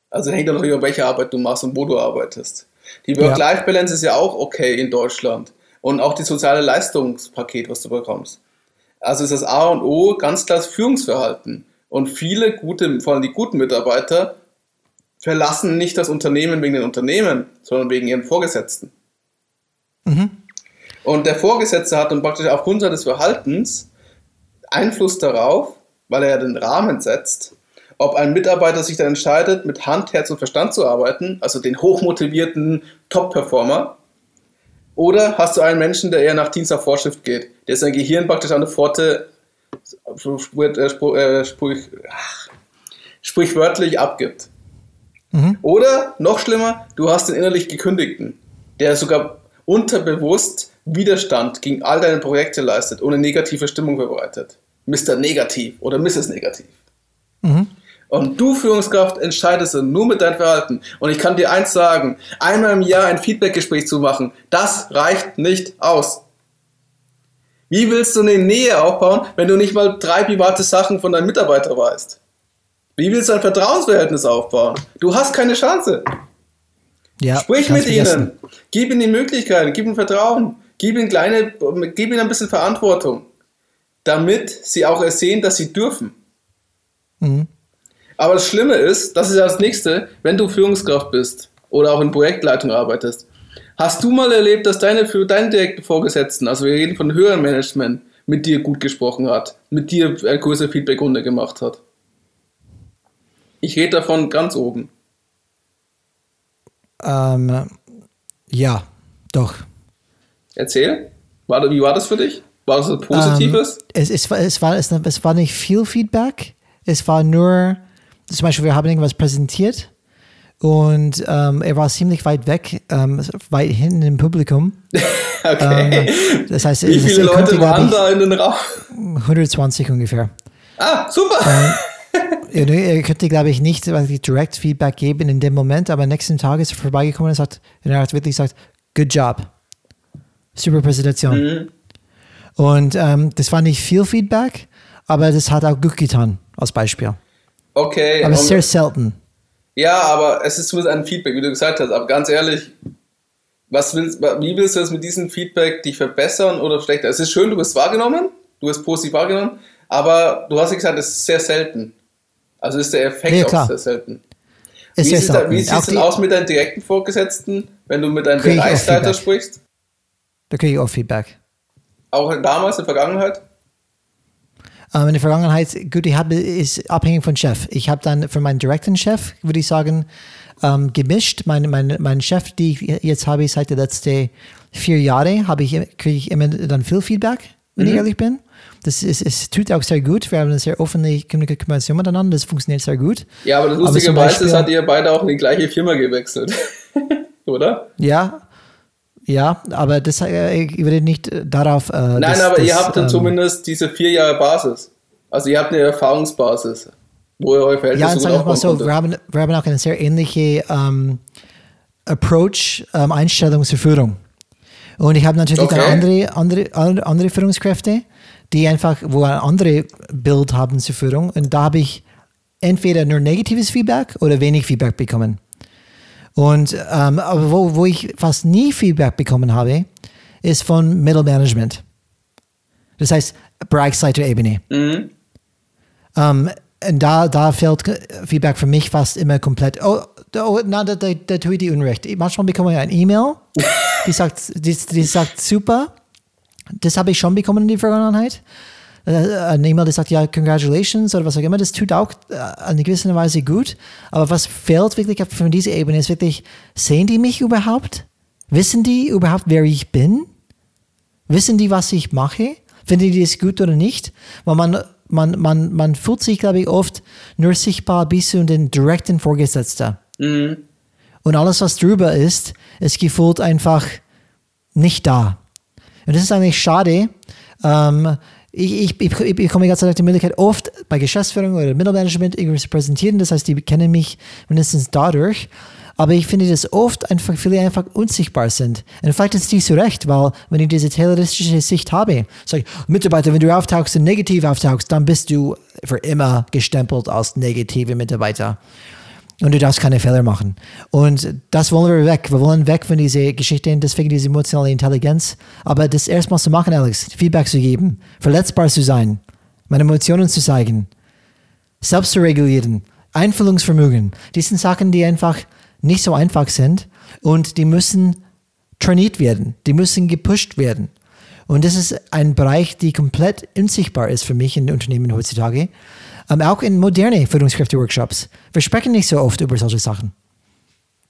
Speaker 2: Also hängt dann natürlich, welche Arbeit du machst und wo du arbeitest. Die Work-Life-Balance ist ja auch okay in Deutschland. Und auch die soziale Leistungspaket, was du bekommst. Also ist das A und O ganz klar das Führungsverhalten. Und viele gute, vor allem die guten Mitarbeiter, verlassen nicht das Unternehmen wegen den Unternehmen, sondern wegen ihren Vorgesetzten. Mhm. Und der Vorgesetzte hat dann praktisch aufgrund seines Verhaltens Einfluss darauf, weil er ja den Rahmen setzt, ob ein Mitarbeiter sich dann entscheidet, mit Hand, Herz und Verstand zu arbeiten, also den hochmotivierten Top-Performer, oder hast du einen Menschen, der eher nach Dienst auf Vorschrift geht, der sein Gehirn praktisch an der Pforte äh, äh, sprichwörtlich abgibt. Mhm. Oder noch schlimmer, du hast den innerlich Gekündigten, der sogar unterbewusst Widerstand gegen all deine Projekte leistet, ohne negative Stimmung verbreitet. Mr. Negativ oder Mrs. Negativ. Mhm. Und du, Führungskraft, entscheidest nur mit deinem Verhalten. Und ich kann dir eins sagen, einmal im Jahr ein Feedbackgespräch zu machen, das reicht nicht aus. Wie willst du eine Nähe aufbauen, wenn du nicht mal drei private Sachen von deinem Mitarbeiter weißt? Wie willst du ein Vertrauensverhältnis aufbauen? Du hast keine Chance. Ja, Sprich mit ihnen. Gib ihnen die Möglichkeiten, gib ihnen Vertrauen, gib ihnen, kleine, gib ihnen ein bisschen Verantwortung, damit sie auch sehen, dass sie dürfen. Mhm. Aber das Schlimme ist, das ist ja das Nächste, wenn du Führungskraft bist oder auch in Projektleitung arbeitest. Hast du mal erlebt, dass deine, für deinen direkten Vorgesetzten, also wir reden von höherem Management, mit dir gut gesprochen hat, mit dir eine größere Feedbackrunde gemacht hat? Ich rede davon ganz oben.
Speaker 1: Ähm, ja, doch.
Speaker 2: Erzähl. War, wie war das für dich? War das ein positives?
Speaker 1: Ähm, es, es, es, war, es, es war nicht viel Feedback. Es war nur, zum Beispiel, wir haben irgendwas präsentiert und ähm, er war ziemlich weit weg, ähm, weit hinten im Publikum.
Speaker 2: okay.
Speaker 1: Ähm, das heißt,
Speaker 2: Wie viele Leute waren da in den Raum?
Speaker 1: 120 ungefähr.
Speaker 2: Ah, super.
Speaker 1: Ähm, er könnte, glaube ich, nicht direkt Feedback geben in dem Moment, aber am nächsten Tag ist er vorbeigekommen und, sagt, und er hat wirklich gesagt, good job. Super Präsentation. Mhm. Und ähm, das war nicht viel Feedback, aber das hat auch gut getan, als Beispiel.
Speaker 2: Okay.
Speaker 1: Aber sehr selten.
Speaker 2: Ja, aber es ist zumindest ein Feedback, wie du gesagt hast. Aber ganz ehrlich, was willst, wie willst du das mit diesem Feedback dich verbessern oder schlechter? Es ist schön, du bist wahrgenommen, du bist positiv wahrgenommen, aber du hast ja gesagt, es ist sehr selten. Also ist der Effekt
Speaker 1: ja,
Speaker 2: auch sehr selten. Ist wie, sieht es denn aus mit deinen direkten Vorgesetzten, wenn du mit deinem Bereichsleiter sprichst?
Speaker 1: Da kriege ich auch Feedback.
Speaker 2: Auch damals in der Vergangenheit?
Speaker 1: Ähm, in der Vergangenheit, gut, ich habe, ist abhängig von Chef. Ich habe dann für meinen direkten Chef, würde ich sagen, ähm, gemischt. Mein, mein, mein Chef, die ich jetzt habe, seit den letzten vier Jahren, habe ich, kriege ich immer dann viel Feedback, wenn mhm. ich ehrlich bin. Das ist, es tut auch sehr gut. Wir haben eine sehr offene Kommunikation miteinander. Das funktioniert sehr gut.
Speaker 2: Ja, aber das lustigerweise ist, hat ihr beide auch in die gleiche Firma gewechselt. Oder?
Speaker 1: Ja, ja, aber das, ich würde nicht äh, darauf. Äh,
Speaker 2: Nein, das, aber das, ihr habt dann ähm, zumindest diese vier Jahre Basis. Also ihr habt eine Erfahrungsbasis, wo ihr euer Verhältnis
Speaker 1: Ja, sagen wir mal so, wir haben, wir haben auch eine sehr ähnliche ähm, Approach, ähm, Einstellung zur Führung. Und ich habe natürlich okay. dann andere, andere, andere Führungskräfte, die einfach, wo ein anderes Bild haben zur Führung. Und da habe ich entweder nur negatives Feedback oder wenig Feedback bekommen. Und ähm, aber wo, wo ich fast nie Feedback bekommen habe, ist von Middle Management. Das heißt Bereichsleiterebene. Mhm. Um, und da, da fällt Feedback für mich fast immer komplett. Oh, oh na, da, da, da tue ich die Unrecht. Manchmal bekomme ich ein E-Mail, die sagt, die, die sagt super. Das habe ich schon bekommen in der Vergangenheit. Äh, ein E-Mail, die sagt, ja, congratulations oder was auch immer, das tut auch äh, in gewisser Weise gut. Aber was fehlt wirklich von dieser Ebene ist wirklich, sehen die mich überhaupt? Wissen die überhaupt, wer ich bin? Wissen die, was ich mache? Finden die das gut oder nicht? Weil man, man, man, man fühlt sich, glaube ich, oft nur sichtbar bis zu den direkten Vorgesetzten. Mhm. Und alles, was drüber ist, ist gefühlt einfach nicht da. Und das ist eigentlich schade. Ähm, ich, ich, ich bekomme ganz die Möglichkeit, oft bei Geschäftsführung oder Mittelmanagement irgendwas zu präsentieren. Das heißt, die kennen mich mindestens dadurch. Aber ich finde, dass oft einfach viele einfach unsichtbar sind. Und vielleicht ist dies zu Recht, weil wenn ich diese terroristische Sicht habe, sage ich, Mitarbeiter, wenn du auftauchst und negativ auftauchst, dann bist du für immer gestempelt als negative Mitarbeiter. Und du darfst keine Fehler machen. Und das wollen wir weg. Wir wollen weg von dieser Geschichte deswegen diese emotionale Intelligenz. Aber das erstmal zu machen, Alex, Feedback zu geben, verletzbar zu sein, meine Emotionen zu zeigen, selbst zu regulieren, Einfühlungsvermögen. Das sind Sachen, die einfach nicht so einfach sind und die müssen trainiert werden. Die müssen gepusht werden. Und das ist ein Bereich, der komplett unsichtbar ist für mich in Unternehmen heutzutage. Ähm, auch in moderne Führungskräfte-Workshops. Wir sprechen nicht so oft über solche Sachen.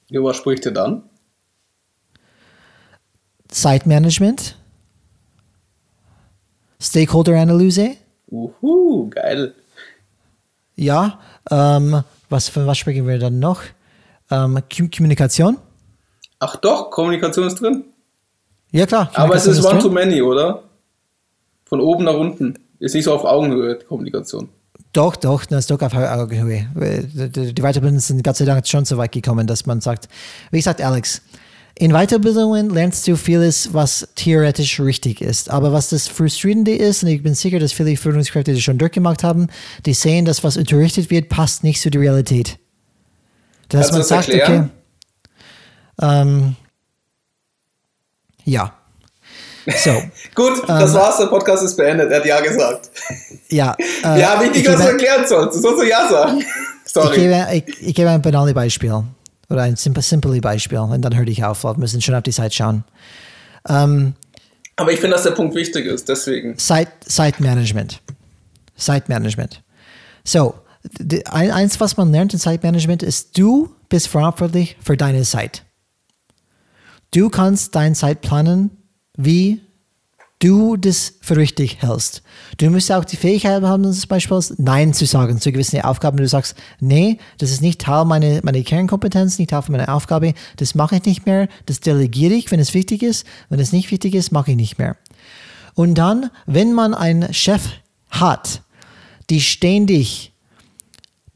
Speaker 2: Über was spricht ihr dann?
Speaker 1: Zeitmanagement, Stakeholder-Analyse.
Speaker 2: Uhu, geil.
Speaker 1: Ja, ähm, was, von was sprechen wir dann noch? Ähm, Kommunikation.
Speaker 2: Ach doch, Kommunikation ist drin.
Speaker 1: Ja, klar.
Speaker 2: Aber es ist one drin. too many, oder? Von oben nach unten. Ist nicht so auf Augenhöhe, Kommunikation.
Speaker 1: Doch, doch, das ist doch auf Augenhöhe. Die Weiterbildungen sind Gott sei Dank schon so weit gekommen, dass man sagt, wie sagt Alex, in Weiterbildungen lernst du vieles, was theoretisch richtig ist. Aber was das Frustrierende ist, und ich bin sicher, dass viele Führungskräfte das schon durchgemacht haben, die sehen, dass was unterrichtet wird, passt nicht zu der Realität. Dass
Speaker 2: Kannst man sagt, erklären?
Speaker 1: okay, ähm, ja. So.
Speaker 2: Gut, das ähm, war's, der Podcast ist beendet. Er hat Ja gesagt.
Speaker 1: Ja.
Speaker 2: Äh, ja, wichtig, was du erklären sollst. Du sollst Ja sagen. Sorry.
Speaker 1: Ich gebe, ich, ich gebe ein banales Beispiel. Oder ein simple, simple Beispiel. Und dann höre ich auf, wir müssen schon auf die Zeit schauen. Ähm,
Speaker 2: Aber ich finde, dass der Punkt wichtig ist, deswegen.
Speaker 1: Site, Site Management. Site Management. So, eins, was man lernt in Site Management, ist, du bist verantwortlich für deine Site. Du kannst deine Site planen, wie du das für richtig hältst. Du musst auch die Fähigkeit haben, zum Beispiel Nein zu sagen zu gewissen Aufgaben. Du sagst, nee, das ist nicht Teil meiner, meiner Kernkompetenz, nicht Teil meiner Aufgabe, das mache ich nicht mehr, das delegiere ich, wenn es wichtig ist. Wenn es nicht wichtig ist, mache ich nicht mehr. Und dann, wenn man einen Chef hat, die ständig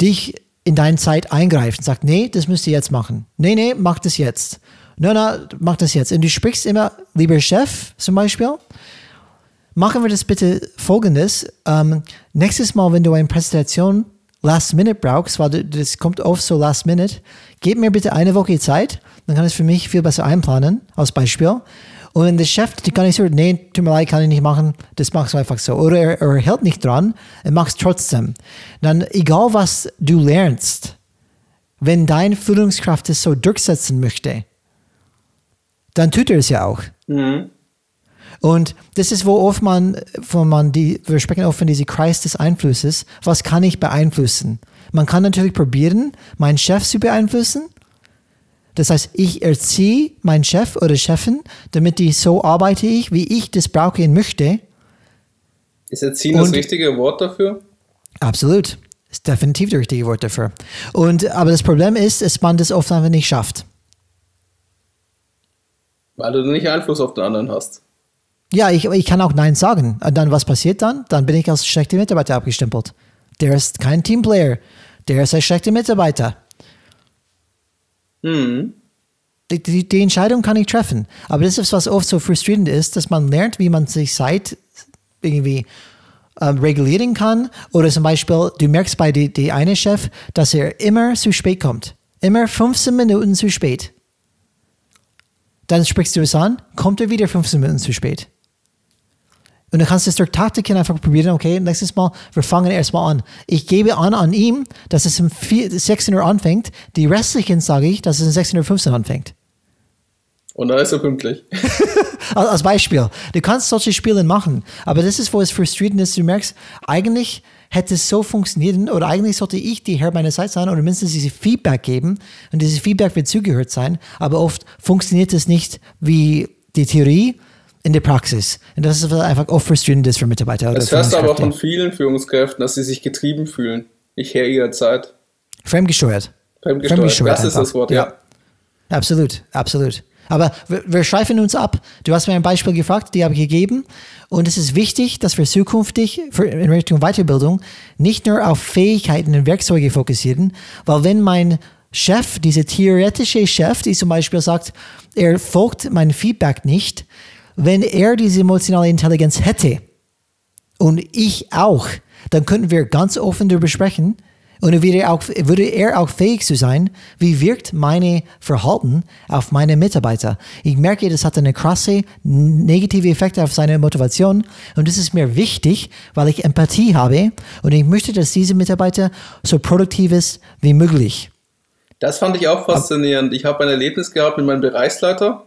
Speaker 1: dich in deine Zeit eingreift und sagt, nee, das müsst ihr jetzt machen. Nee, nee, mach das jetzt. No, no, mach das jetzt. Und du sprichst immer, lieber Chef, zum Beispiel, machen wir das bitte folgendes. Ähm, nächstes Mal, wenn du eine Präsentation Last Minute brauchst, weil das kommt oft so Last Minute, gib mir bitte eine Woche Zeit, dann kann ich es für mich viel besser einplanen, als Beispiel. Und wenn der Chef, die kann ich so, nee, tut mir leid, kann ich nicht machen, das machst du einfach so. Oder er, er hält nicht dran, er macht es trotzdem. Dann, egal was du lernst, wenn deine Führungskraft es so durchsetzen möchte, dann tut er es ja auch. Mhm. Und das ist, wo oft man, wo man die, wir sprechen oft von diesem Kreis des Einflusses. Was kann ich beeinflussen? Man kann natürlich probieren, meinen Chef zu beeinflussen. Das heißt, ich erziehe meinen Chef oder Chefin, damit die so arbeite ich, wie ich das brauche und möchte.
Speaker 2: Ist Erziehen und das richtige Wort dafür?
Speaker 1: Absolut. Ist definitiv das richtige Wort dafür. Und, aber das Problem ist, dass man das oft einfach nicht schafft.
Speaker 2: Weil du nicht Einfluss auf den anderen hast.
Speaker 1: Ja, ich, ich kann auch Nein sagen. Und dann, was passiert dann? Dann bin ich als schlechter Mitarbeiter abgestempelt. Der ist kein Teamplayer. Der ist ein schlechter Mitarbeiter. Mhm. Die, die, die, Entscheidung kann ich treffen. Aber das ist, was oft so frustrierend ist, dass man lernt, wie man sich Zeit irgendwie ähm, regulieren kann. Oder zum Beispiel, du merkst bei dem die eine Chef, dass er immer zu spät kommt. Immer 15 Minuten zu spät. Dann sprichst du es an, kommt er wieder 15 Minuten zu spät. Und dann kannst du es durch Taktiken einfach probieren, okay, nächstes Mal, wir fangen erstmal an. Ich gebe an an ihm, dass es um 16 Uhr anfängt, die restlichen sage ich, dass es um 16.15 Uhr anfängt.
Speaker 2: Und dann ist er pünktlich.
Speaker 1: Als Beispiel. Du kannst solche Spiele machen, aber das ist, wo es frustrierend ist. Du merkst, eigentlich hätte es so funktionieren oder eigentlich sollte ich die Herr meiner Zeit sein oder mindestens diese Feedback geben und dieses Feedback wird zugehört sein, aber oft funktioniert es nicht wie die Theorie, in der Praxis. Und das ist einfach oft frustrierend ist für Mitarbeiter.
Speaker 2: Das hörst du aber von vielen Führungskräften, dass sie sich getrieben fühlen. Nicht her ihrer Zeit.
Speaker 1: Fremdgesteuert.
Speaker 2: Fremdgesteuert, Fremdgesteuert das einfach. ist das Wort, ja. ja.
Speaker 1: Absolut, absolut. Aber wir, wir schreifen uns ab. Du hast mir ein Beispiel gefragt, die habe ich gegeben. Und es ist wichtig, dass wir zukünftig in Richtung Weiterbildung nicht nur auf Fähigkeiten und Werkzeuge fokussieren, weil wenn mein Chef, dieser theoretische Chef, die zum Beispiel sagt, er folgt mein Feedback nicht, wenn er diese emotionale Intelligenz hätte und ich auch, dann könnten wir ganz offen darüber sprechen und würde, auch, würde er auch fähig zu sein, wie wirkt meine Verhalten auf meine Mitarbeiter. Ich merke, das hat eine krasse negative Effekte auf seine Motivation und das ist mir wichtig, weil ich Empathie habe und ich möchte, dass diese Mitarbeiter so produktiv ist wie möglich.
Speaker 2: Das fand ich auch faszinierend. Ich habe ein Erlebnis gehabt mit meinem Bereichsleiter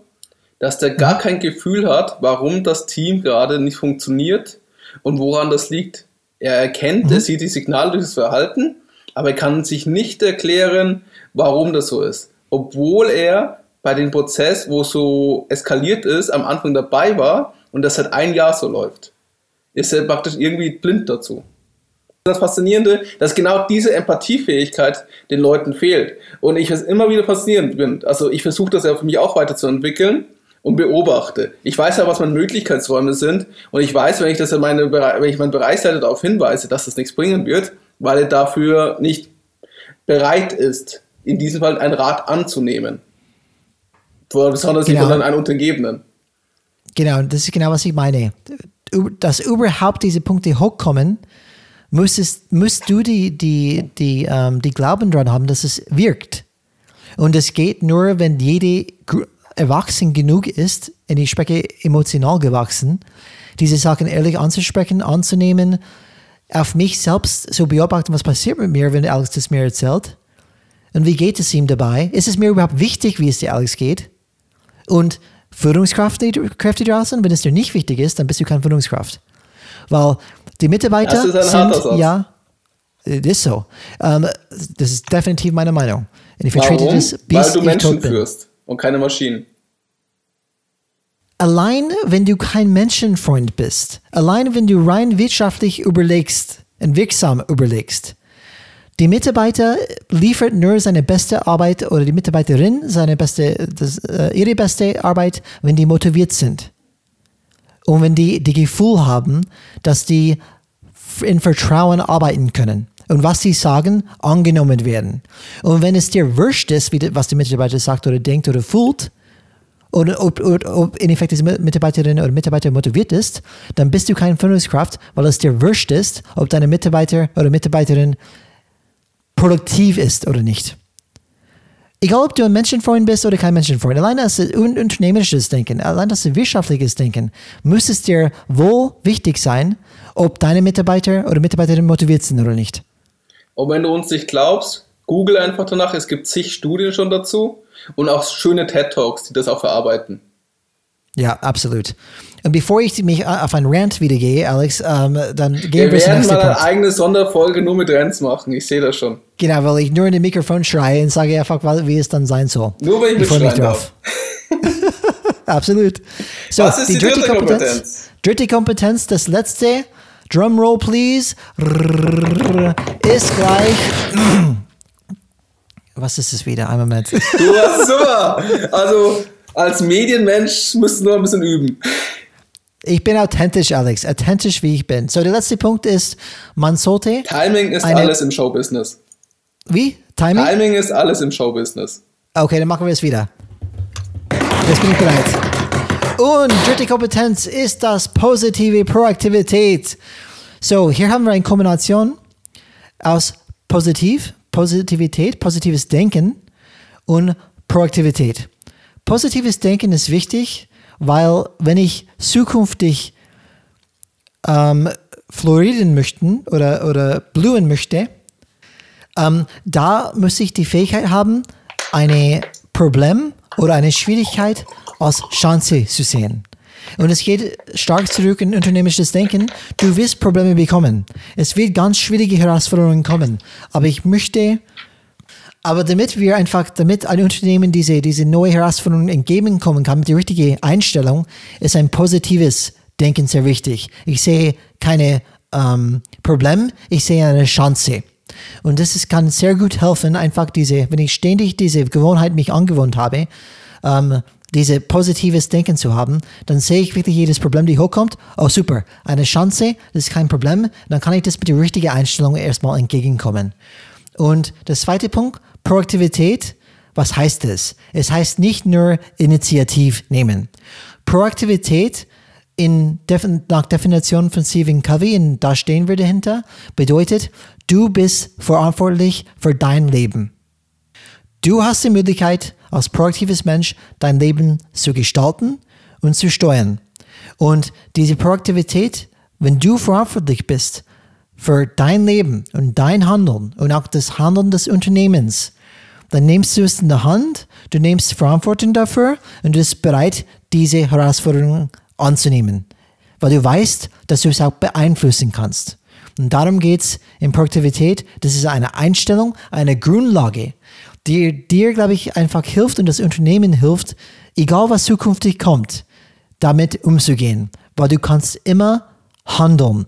Speaker 2: dass der gar kein Gefühl hat, warum das Team gerade nicht funktioniert und woran das liegt. Er erkennt, mhm. er sieht die Signale durch das Verhalten, aber er kann sich nicht erklären, warum das so ist. Obwohl er bei dem Prozess, wo so eskaliert ist, am Anfang dabei war und das seit ein Jahr so läuft, ist er praktisch irgendwie blind dazu. Das Faszinierende, dass genau diese Empathiefähigkeit den Leuten fehlt. Und ich es immer wieder faszinierend bin. Also ich versuche das ja für mich auch weiterzuentwickeln und beobachte. Ich weiß ja, was meine Möglichkeitsräume sind und ich weiß, wenn ich das in meine, wenn ich meinen Bereichsleiter darauf hinweise, dass das nichts bringen wird, weil er dafür nicht bereit ist, in diesem Fall einen Rat anzunehmen. Besonders genau. von einem Untergebenen.
Speaker 1: Genau, das ist genau, was ich meine. Dass überhaupt diese Punkte hochkommen, müsstest, musst du die, die, die, ähm, die Glauben daran haben, dass es wirkt. Und es geht nur, wenn jede erwachsen genug ist, und ich spreche emotional gewachsen, diese Sachen ehrlich anzusprechen, anzunehmen, auf mich selbst zu beobachten, was passiert mit mir, wenn Alex das mir erzählt. Und wie geht es ihm dabei? Ist es mir überhaupt wichtig, wie es dir Alex geht? Und Führungskräfte draußen, wenn es dir nicht wichtig ist, dann bist du keine Führungskraft. Weil die Mitarbeiter das sind, ja, das ist so. Um, das ist definitiv meine Meinung.
Speaker 2: Und ich vertrete Warum? das, bis Weil du Menschen führst und keine Maschinen.
Speaker 1: Allein wenn du kein Menschenfreund bist, allein wenn du rein wirtschaftlich überlegst und wirksam überlegst, die Mitarbeiter liefert nur seine beste Arbeit oder die Mitarbeiterin seine beste, das, äh, ihre beste Arbeit, wenn die motiviert sind. Und wenn die die Gefühl haben, dass die in Vertrauen arbeiten können und was sie sagen, angenommen werden. Und wenn es dir wurscht ist, wie, was der Mitarbeiter sagt oder denkt oder fühlt, oder ob, ob, ob in Effekt diese Mitarbeiterin oder Mitarbeiter motiviert ist, dann bist du kein Führungskraft, weil es dir wurscht ist, ob deine Mitarbeiter oder Mitarbeiterin produktiv ist oder nicht. Egal, ob du ein Menschenfreund bist oder kein Menschenfreund, allein das unternehmerisches Denken, allein das wirtschaftliches Denken, muss es dir wohl wichtig sein, ob deine Mitarbeiter oder Mitarbeiterinnen motiviert sind oder nicht.
Speaker 2: Und wenn du uns nicht glaubst, google einfach danach, es gibt zig Studien schon dazu und auch schöne TED-Talks, die das auch verarbeiten.
Speaker 1: Ja, absolut. Und bevor ich mich auf ein Rant wieder gehe, Alex, ähm, dann gehen
Speaker 2: wir, wir werden mal eine Punkt. eigene Sonderfolge nur mit Rants machen. Ich sehe das schon.
Speaker 1: Genau, weil ich nur in den Mikrofon schreie und sage einfach, wie es dann sein soll.
Speaker 2: Nur wenn ich, ich mich drauf.
Speaker 1: Absolut. So,
Speaker 2: Was ist die, die dritte, dritte Kompetenz? Kompetenz?
Speaker 1: Dritte Kompetenz, das letzte. Drumroll, please. Ist gleich. Was ist es wieder? Einmal mit.
Speaker 2: Du warst super. Also als Medienmensch müsstest du noch ein bisschen üben.
Speaker 1: Ich bin authentisch, Alex. Authentisch, wie ich bin. So, der letzte Punkt ist, man sollte.
Speaker 2: Timing ist alles im Showbusiness.
Speaker 1: Wie? Timing?
Speaker 2: Timing ist alles im Showbusiness.
Speaker 1: Okay, dann machen wir es wieder. Jetzt bin ich bereit. Und dritte Kompetenz ist das positive Proaktivität. So, hier haben wir eine Kombination aus positiv, Positivität, positives Denken und Proaktivität. Positives Denken ist wichtig, weil wenn ich zukünftig ähm, florieren möchten oder, oder blühen möchte, ähm, da muss ich die Fähigkeit haben, ein Problem oder eine Schwierigkeit als Chance zu sehen. Und es geht stark zurück in unternehmerisches Denken. Du wirst Probleme bekommen. Es wird ganz schwierige Herausforderungen kommen. Aber ich möchte aber damit wir einfach, damit ein Unternehmen diese, diese neue Herausforderung entgegenkommen kann mit der richtigen Einstellung, ist ein positives Denken sehr wichtig. Ich sehe keine ähm, Problem, ich sehe eine Chance. Und das ist, kann sehr gut helfen, einfach diese, wenn ich ständig diese Gewohnheit mich angewohnt habe, ähm, diese positives Denken zu haben, dann sehe ich wirklich jedes Problem, die hochkommt. Oh, super, eine Chance, das ist kein Problem. Dann kann ich das mit der richtigen Einstellung erstmal entgegenkommen. Und der zweite Punkt, Proaktivität, was heißt es? Es heißt nicht nur Initiativ nehmen. Proaktivität in, nach Definition von Stephen Covey, und da stehen wir dahinter, bedeutet, du bist verantwortlich für dein Leben. Du hast die Möglichkeit, als proaktives Mensch dein Leben zu gestalten und zu steuern. Und diese Proaktivität, wenn du verantwortlich bist für dein Leben und dein Handeln und auch das Handeln des Unternehmens, dann nimmst du es in der Hand, du nimmst Verantwortung dafür und du bist bereit, diese Herausforderung anzunehmen, weil du weißt, dass du es auch beeinflussen kannst. Und darum geht es in Produktivität. Das ist eine Einstellung, eine Grundlage, die dir, glaube ich, einfach hilft und das Unternehmen hilft, egal was zukünftig kommt, damit umzugehen, weil du kannst immer handeln.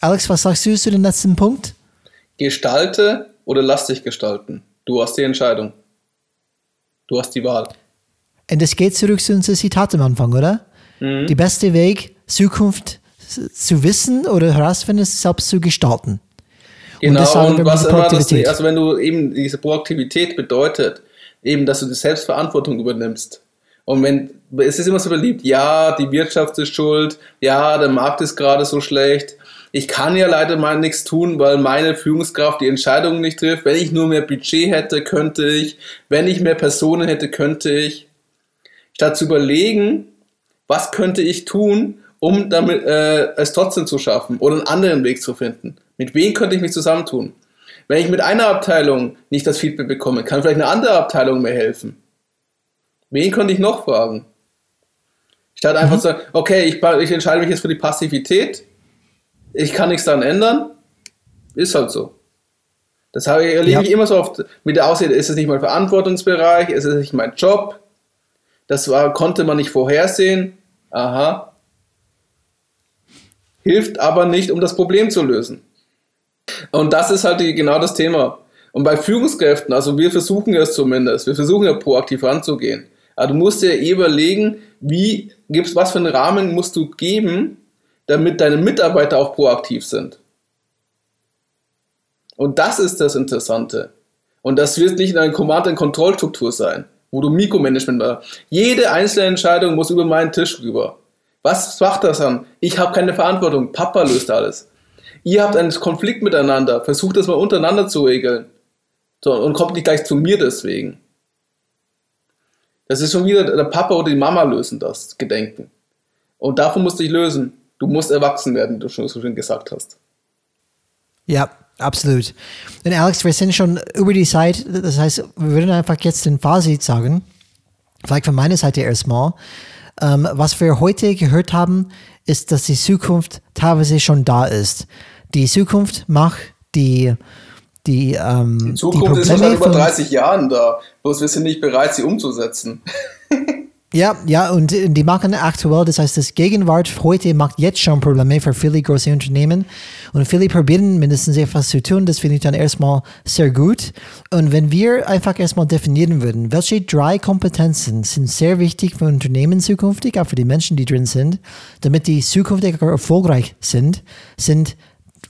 Speaker 1: Alex, was sagst du zu dem letzten Punkt?
Speaker 2: Gestalte oder lass dich gestalten. Du hast die Entscheidung. Du hast die Wahl.
Speaker 1: Und das geht zurück zu unserem Zitat am Anfang, oder? Mhm. Die beste Weg, Zukunft zu wissen oder herausfinden, ist selbst zu gestalten.
Speaker 2: Genau, und, und was immer das, also wenn du eben diese Proaktivität bedeutet, eben, dass du die Selbstverantwortung übernimmst. Und wenn, es ist immer so beliebt, ja, die Wirtschaft ist schuld, ja, der Markt ist gerade so schlecht, ich kann ja leider mal nichts tun, weil meine Führungskraft die Entscheidungen nicht trifft. Wenn ich nur mehr Budget hätte, könnte ich. Wenn ich mehr Personen hätte, könnte ich. Statt zu überlegen, was könnte ich tun, um damit äh, es trotzdem zu schaffen oder einen anderen Weg zu finden. Mit wem könnte ich mich zusammentun? Wenn ich mit einer Abteilung nicht das Feedback bekomme, kann vielleicht eine andere Abteilung mir helfen. Wen könnte ich noch fragen? Statt einfach mhm. zu sagen, okay, ich, ich entscheide mich jetzt für die Passivität, ich kann nichts daran ändern, ist halt so. Das habe ich, erlebe ja. ich immer so oft mit der Aussicht, ist es nicht mein Verantwortungsbereich, ist es nicht mein Job, das war, konnte man nicht vorhersehen, aha. Hilft aber nicht, um das Problem zu lösen. Und das ist halt die, genau das Thema. Und bei Führungskräften, also wir versuchen es zumindest, wir versuchen ja proaktiv ranzugehen. Aber du musst dir eh überlegen, wie gibst, was für einen Rahmen musst du geben, damit deine Mitarbeiter auch proaktiv sind. Und das ist das Interessante. Und das wird nicht in einer Command-and-Control-Struktur sein, wo du Mikromanagement machst. Jede einzelne Entscheidung muss über meinen Tisch rüber. Was macht das an? Ich habe keine Verantwortung. Papa löst alles. Ihr habt einen Konflikt miteinander. Versucht das mal untereinander zu regeln. So, und kommt nicht gleich zu mir deswegen. Das ist schon wieder der Papa oder die Mama lösen das Gedenken. Und davon musst du dich lösen. Du musst erwachsen werden, wie du schon so schön gesagt hast.
Speaker 1: Ja, absolut. Und Alex, wir sind schon über die Zeit, das heißt, wir würden einfach jetzt den Fazit sagen, vielleicht von meiner Seite erstmal. Ähm, was wir heute gehört haben, ist, dass die Zukunft teilweise schon da ist. Die Zukunft macht die die, ähm,
Speaker 2: die Zukunft die ist wahrscheinlich über 30 Jahren da, bloß wir sind nicht bereit, sie umzusetzen.
Speaker 1: Ja, ja, und die machen aktuell, das heißt, das Gegenwart heute macht jetzt schon Probleme für viele große Unternehmen. Und viele probieren mindestens etwas zu tun. Das finde ich dann erstmal sehr gut. Und wenn wir einfach erstmal definieren würden, welche drei Kompetenzen sind sehr wichtig für Unternehmen zukünftig, auch für die Menschen, die drin sind, damit die zukünftig erfolgreich sind, sind,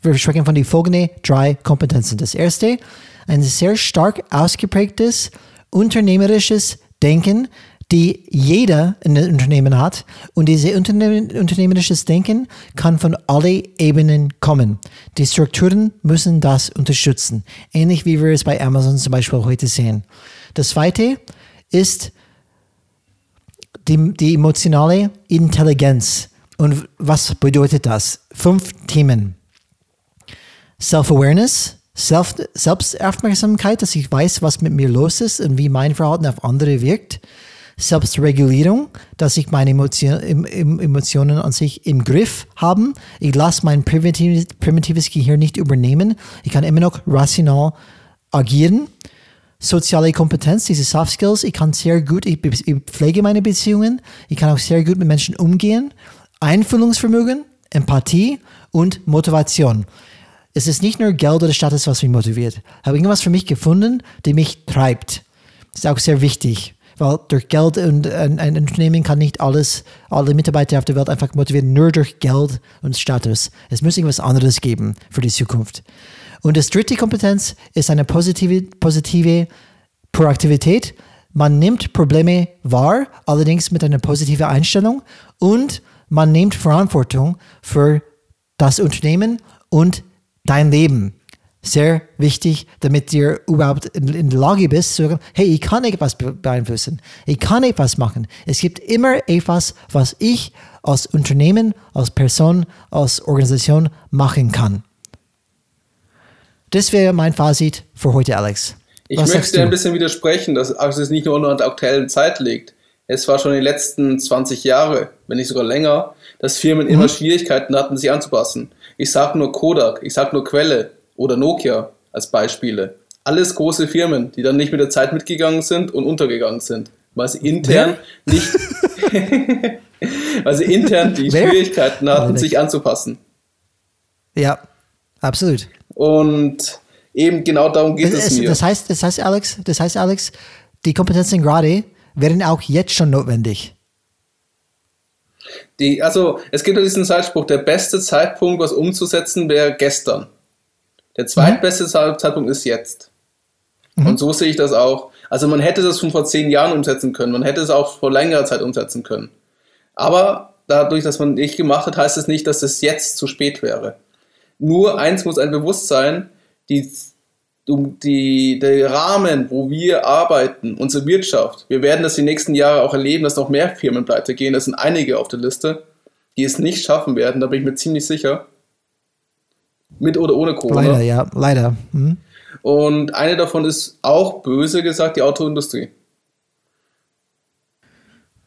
Speaker 1: wir sprechen von den folgenden drei Kompetenzen. Das erste, ein sehr stark ausgeprägtes unternehmerisches Denken, die jeder in einem Unternehmen hat. Und dieses unternehmerisches Denken kann von allen Ebenen kommen. Die Strukturen müssen das unterstützen. Ähnlich wie wir es bei Amazon zum Beispiel heute sehen. Das zweite ist die, die emotionale Intelligenz. Und was bedeutet das? Fünf Themen. Self-Awareness, Self Selbstaufmerksamkeit, dass ich weiß, was mit mir los ist und wie mein Verhalten auf andere wirkt. Selbstregulierung, dass ich meine Emotion, Emotionen an sich im Griff haben. Ich lasse mein primitives, Gehirn nicht übernehmen. Ich kann immer noch rational agieren. Soziale Kompetenz, diese Soft Skills, ich kann sehr gut, ich pflege meine Beziehungen, ich kann auch sehr gut mit Menschen umgehen. Einfühlungsvermögen, Empathie und Motivation. Es ist nicht nur Geld oder Status, was mich motiviert. Ich habe irgendwas für mich gefunden, die mich treibt. Das ist auch sehr wichtig weil durch Geld und ein, ein, Unternehmen kann nicht alles, alle Mitarbeiter auf der Welt einfach motivieren, nur durch Geld und Status. Es muss irgendwas anderes geben für die Zukunft. Und das dritte Kompetenz ist eine positive, positive Proaktivität. Man nimmt Probleme wahr, allerdings mit einer positiven Einstellung und man nimmt Verantwortung für das Unternehmen und dein Leben sehr wichtig, damit du überhaupt in, der Lage bist, zu sagen, hey, ich kann etwas beeinflussen, ich kann etwas machen. Es gibt immer etwas, was ich als Unternehmen, als Person, als Organisation machen kann. Das wäre mein Fazit für heute, Alex.
Speaker 2: Ich was möchte ein bisschen widersprechen, dass es nicht nur an der aktuellen Zeit liegt. Es war schon in den letzten 20 Jahren, wenn nicht sogar länger, dass Firmen mhm. immer Schwierigkeiten hatten, sich anzupassen. Ich sage nur Kodak, ich sage nur Quelle, oder Nokia als Beispiele. Alles große Firmen, die dann nicht mit der Zeit mitgegangen sind und untergegangen sind, weil sie intern ja. nicht, weil sie intern die Wer? Schwierigkeiten hatten, sich anzupassen.
Speaker 1: Ja, absolut.
Speaker 2: Und eben genau darum geht es, es mir.
Speaker 1: Das heißt, das heißt, Alex, das heißt, Alex, die Kompetenzen gerade wären auch jetzt schon notwendig.
Speaker 2: Die, also es gibt ja diesen Zeitspruch, der beste Zeitpunkt, was umzusetzen, wäre gestern. Der zweitbeste mhm. Zeitpunkt ist jetzt. Mhm. Und so sehe ich das auch. Also man hätte das schon vor zehn Jahren umsetzen können, man hätte es auch vor längerer Zeit umsetzen können. Aber dadurch, dass man nicht gemacht hat, heißt es nicht, dass es jetzt zu spät wäre. Nur eins muss ein Bewusstsein, die, die, der Rahmen, wo wir arbeiten, unsere Wirtschaft, wir werden das die nächsten Jahre auch erleben, dass noch mehr Firmen pleite gehen. Das sind einige auf der Liste, die es nicht schaffen werden, da bin ich mir ziemlich sicher. Mit oder ohne Corona.
Speaker 1: Leider, ja, leider. Hm.
Speaker 2: Und eine davon ist auch böse gesagt die Autoindustrie.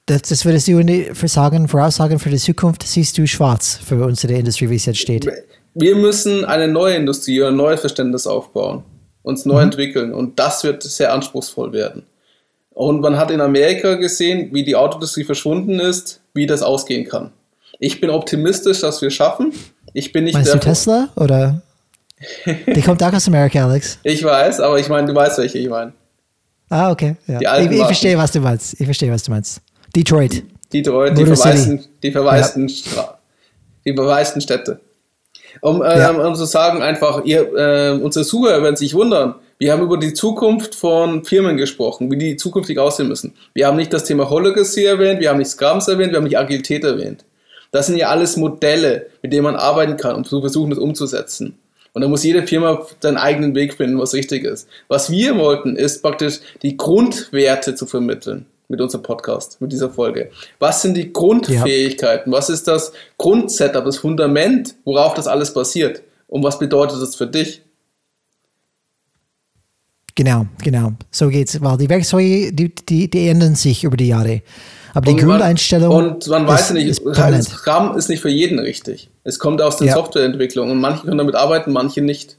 Speaker 1: Das, das würdest du für sagen, voraussagen für die Zukunft, siehst du schwarz für unsere Industrie, wie es jetzt steht.
Speaker 2: Wir müssen eine neue Industrie, ein neues Verständnis aufbauen, uns neu mhm. entwickeln und das wird sehr anspruchsvoll werden. Und man hat in Amerika gesehen, wie die Autoindustrie verschwunden ist, wie das ausgehen kann. Ich bin optimistisch, dass wir es schaffen. Ich bin nicht
Speaker 1: Meinst du Tesla oder? Die kommt auch aus Amerika, Alex.
Speaker 2: Ich weiß, aber ich meine, du weißt, welche ich meine.
Speaker 1: Ah, okay. Ja. Ich, ich, verstehe, was du meinst. Ich verstehe, was du meinst. Detroit.
Speaker 2: Detroit, die verwaisten, die verwaisten, ja. die verwaisten Städte. Um, äh, ja. um zu sagen, einfach, ihr, äh, unsere Zuhörer werden sich wundern. Wir haben über die Zukunft von Firmen gesprochen, wie die zukünftig aussehen müssen. Wir haben nicht das Thema Holacracy erwähnt, wir haben nicht Scrums erwähnt, wir haben nicht Agilität erwähnt. Das sind ja alles Modelle, mit denen man arbeiten kann, um zu versuchen, das umzusetzen. Und da muss jede Firma seinen eigenen Weg finden, was richtig ist. Was wir wollten, ist praktisch die Grundwerte zu vermitteln mit unserem Podcast, mit dieser Folge. Was sind die Grundfähigkeiten? Ja. Was ist das Grundsetup, das Fundament, worauf das alles basiert? Und was bedeutet das für dich?
Speaker 1: Genau, genau. So geht's. Weil die Werkzeuge, die, die, die ändern sich über die Jahre. Aber die
Speaker 2: und
Speaker 1: Grundeinstellung.
Speaker 2: Man, und man weiß ja nicht, ist ist nicht für jeden richtig. Es kommt aus der ja. Softwareentwicklung und manche können damit arbeiten, manche nicht.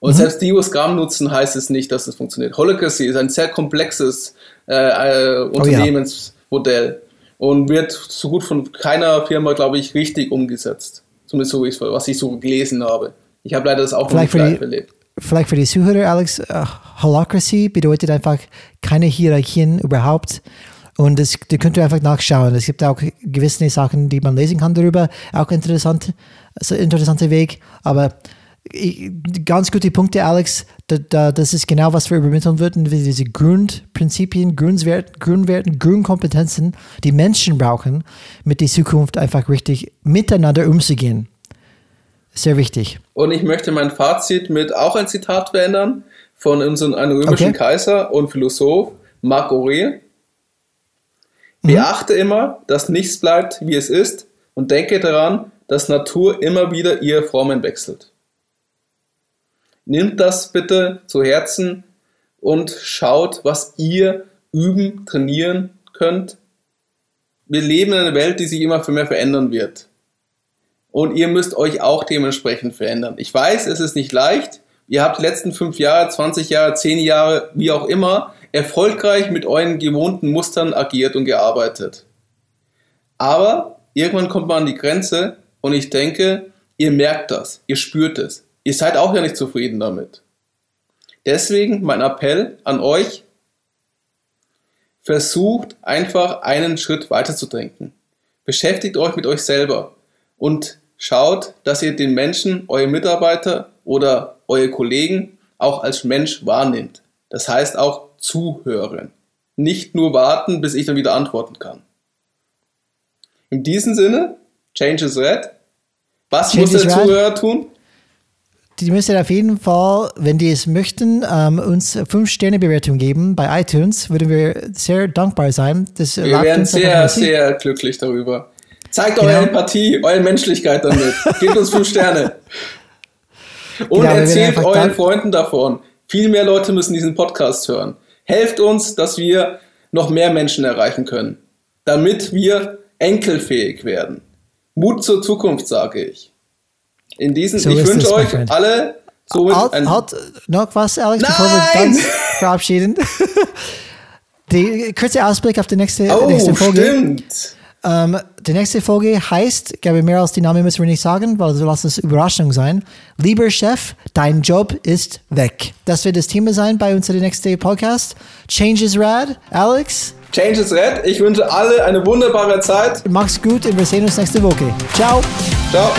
Speaker 2: Und mhm. selbst die, die Scrum nutzen, heißt es nicht, dass es funktioniert. Holacracy ist ein sehr komplexes äh, äh, Unternehmensmodell oh, ja. und wird so gut von keiner Firma, glaube ich, richtig umgesetzt. Zumindest so, was ich so gelesen habe. Ich habe leider das auch
Speaker 1: vielleicht noch nicht erlebt. Vielleicht für die Zuhörer, Alex, uh, Holacracy bedeutet einfach keine Hierarchien überhaupt. Und das, da könnt ihr einfach nachschauen. Es gibt auch gewisse Sachen, die man lesen kann darüber. Auch interessant, also interessanter Weg. Aber ganz gute Punkte, Alex. Da, da, das ist genau, was wir übermitteln würden, diese Grundprinzipien, Grundwerten, Grundwerten, Grundkompetenzen, die Menschen brauchen, mit der Zukunft einfach richtig miteinander umzugehen. Sehr wichtig.
Speaker 2: Und ich möchte mein Fazit mit auch ein Zitat verändern von unserem römischen okay. Kaiser und Philosoph Marc Aurel. Mhm. Beachte immer, dass nichts bleibt, wie es ist, und denke daran, dass Natur immer wieder ihre Formen wechselt. Nimmt das bitte zu Herzen und schaut, was ihr üben, trainieren könnt. Wir leben in einer Welt, die sich immer mehr verändern wird. Und ihr müsst euch auch dementsprechend verändern. Ich weiß, es ist nicht leicht. Ihr habt die letzten fünf Jahre, 20 Jahre, 10 Jahre, wie auch immer, erfolgreich mit euren gewohnten Mustern agiert und gearbeitet. Aber irgendwann kommt man an die Grenze und ich denke, ihr merkt das, ihr spürt es. Ihr seid auch ja nicht zufrieden damit. Deswegen mein Appell an euch, versucht einfach einen Schritt weiter zu denken. Beschäftigt euch mit euch selber und schaut, dass ihr den Menschen, eure Mitarbeiter oder eure Kollegen auch als Mensch wahrnehmt. Das heißt auch zuhören. Nicht nur warten, bis ich dann wieder antworten kann. In diesem Sinne, Change is Red. Was Change muss der Zuhörer tun?
Speaker 1: Die müssen auf jeden Fall, wenn die es möchten, ähm, uns 5-Sterne-Bewertung geben bei iTunes. Würden wir sehr dankbar sein.
Speaker 2: Das wir wären sehr, sehr glücklich darüber. Zeigt genau. eure Empathie, eure Menschlichkeit damit. Gebt uns 5 Sterne. Und genau, erzählt euren Freunden davon. Viel mehr Leute müssen diesen Podcast hören. Helft uns, dass wir noch mehr Menschen erreichen können, damit wir enkelfähig werden. Mut zur Zukunft, sage ich. In diesem, so ich wünsche euch alle
Speaker 1: somit halt, ein halt noch was, Alex, Nein! bevor wir ganz verabschieden. Die kurze Ausblick auf die nächste, oh, nächste Folge. Stimmt. Ähm, die nächste Folge heißt, ich glaube, mehr als die Name müssen wir nicht sagen, weil so lasst es Überraschung sein. Lieber Chef, dein Job ist weg. Das wird das Thema sein bei unserem nächsten Podcast. Change is rad. Alex,
Speaker 2: Change is Red. Ich wünsche alle eine wunderbare Zeit.
Speaker 1: Mach's gut und wir sehen uns nächste Woche. Ciao.
Speaker 2: Ciao.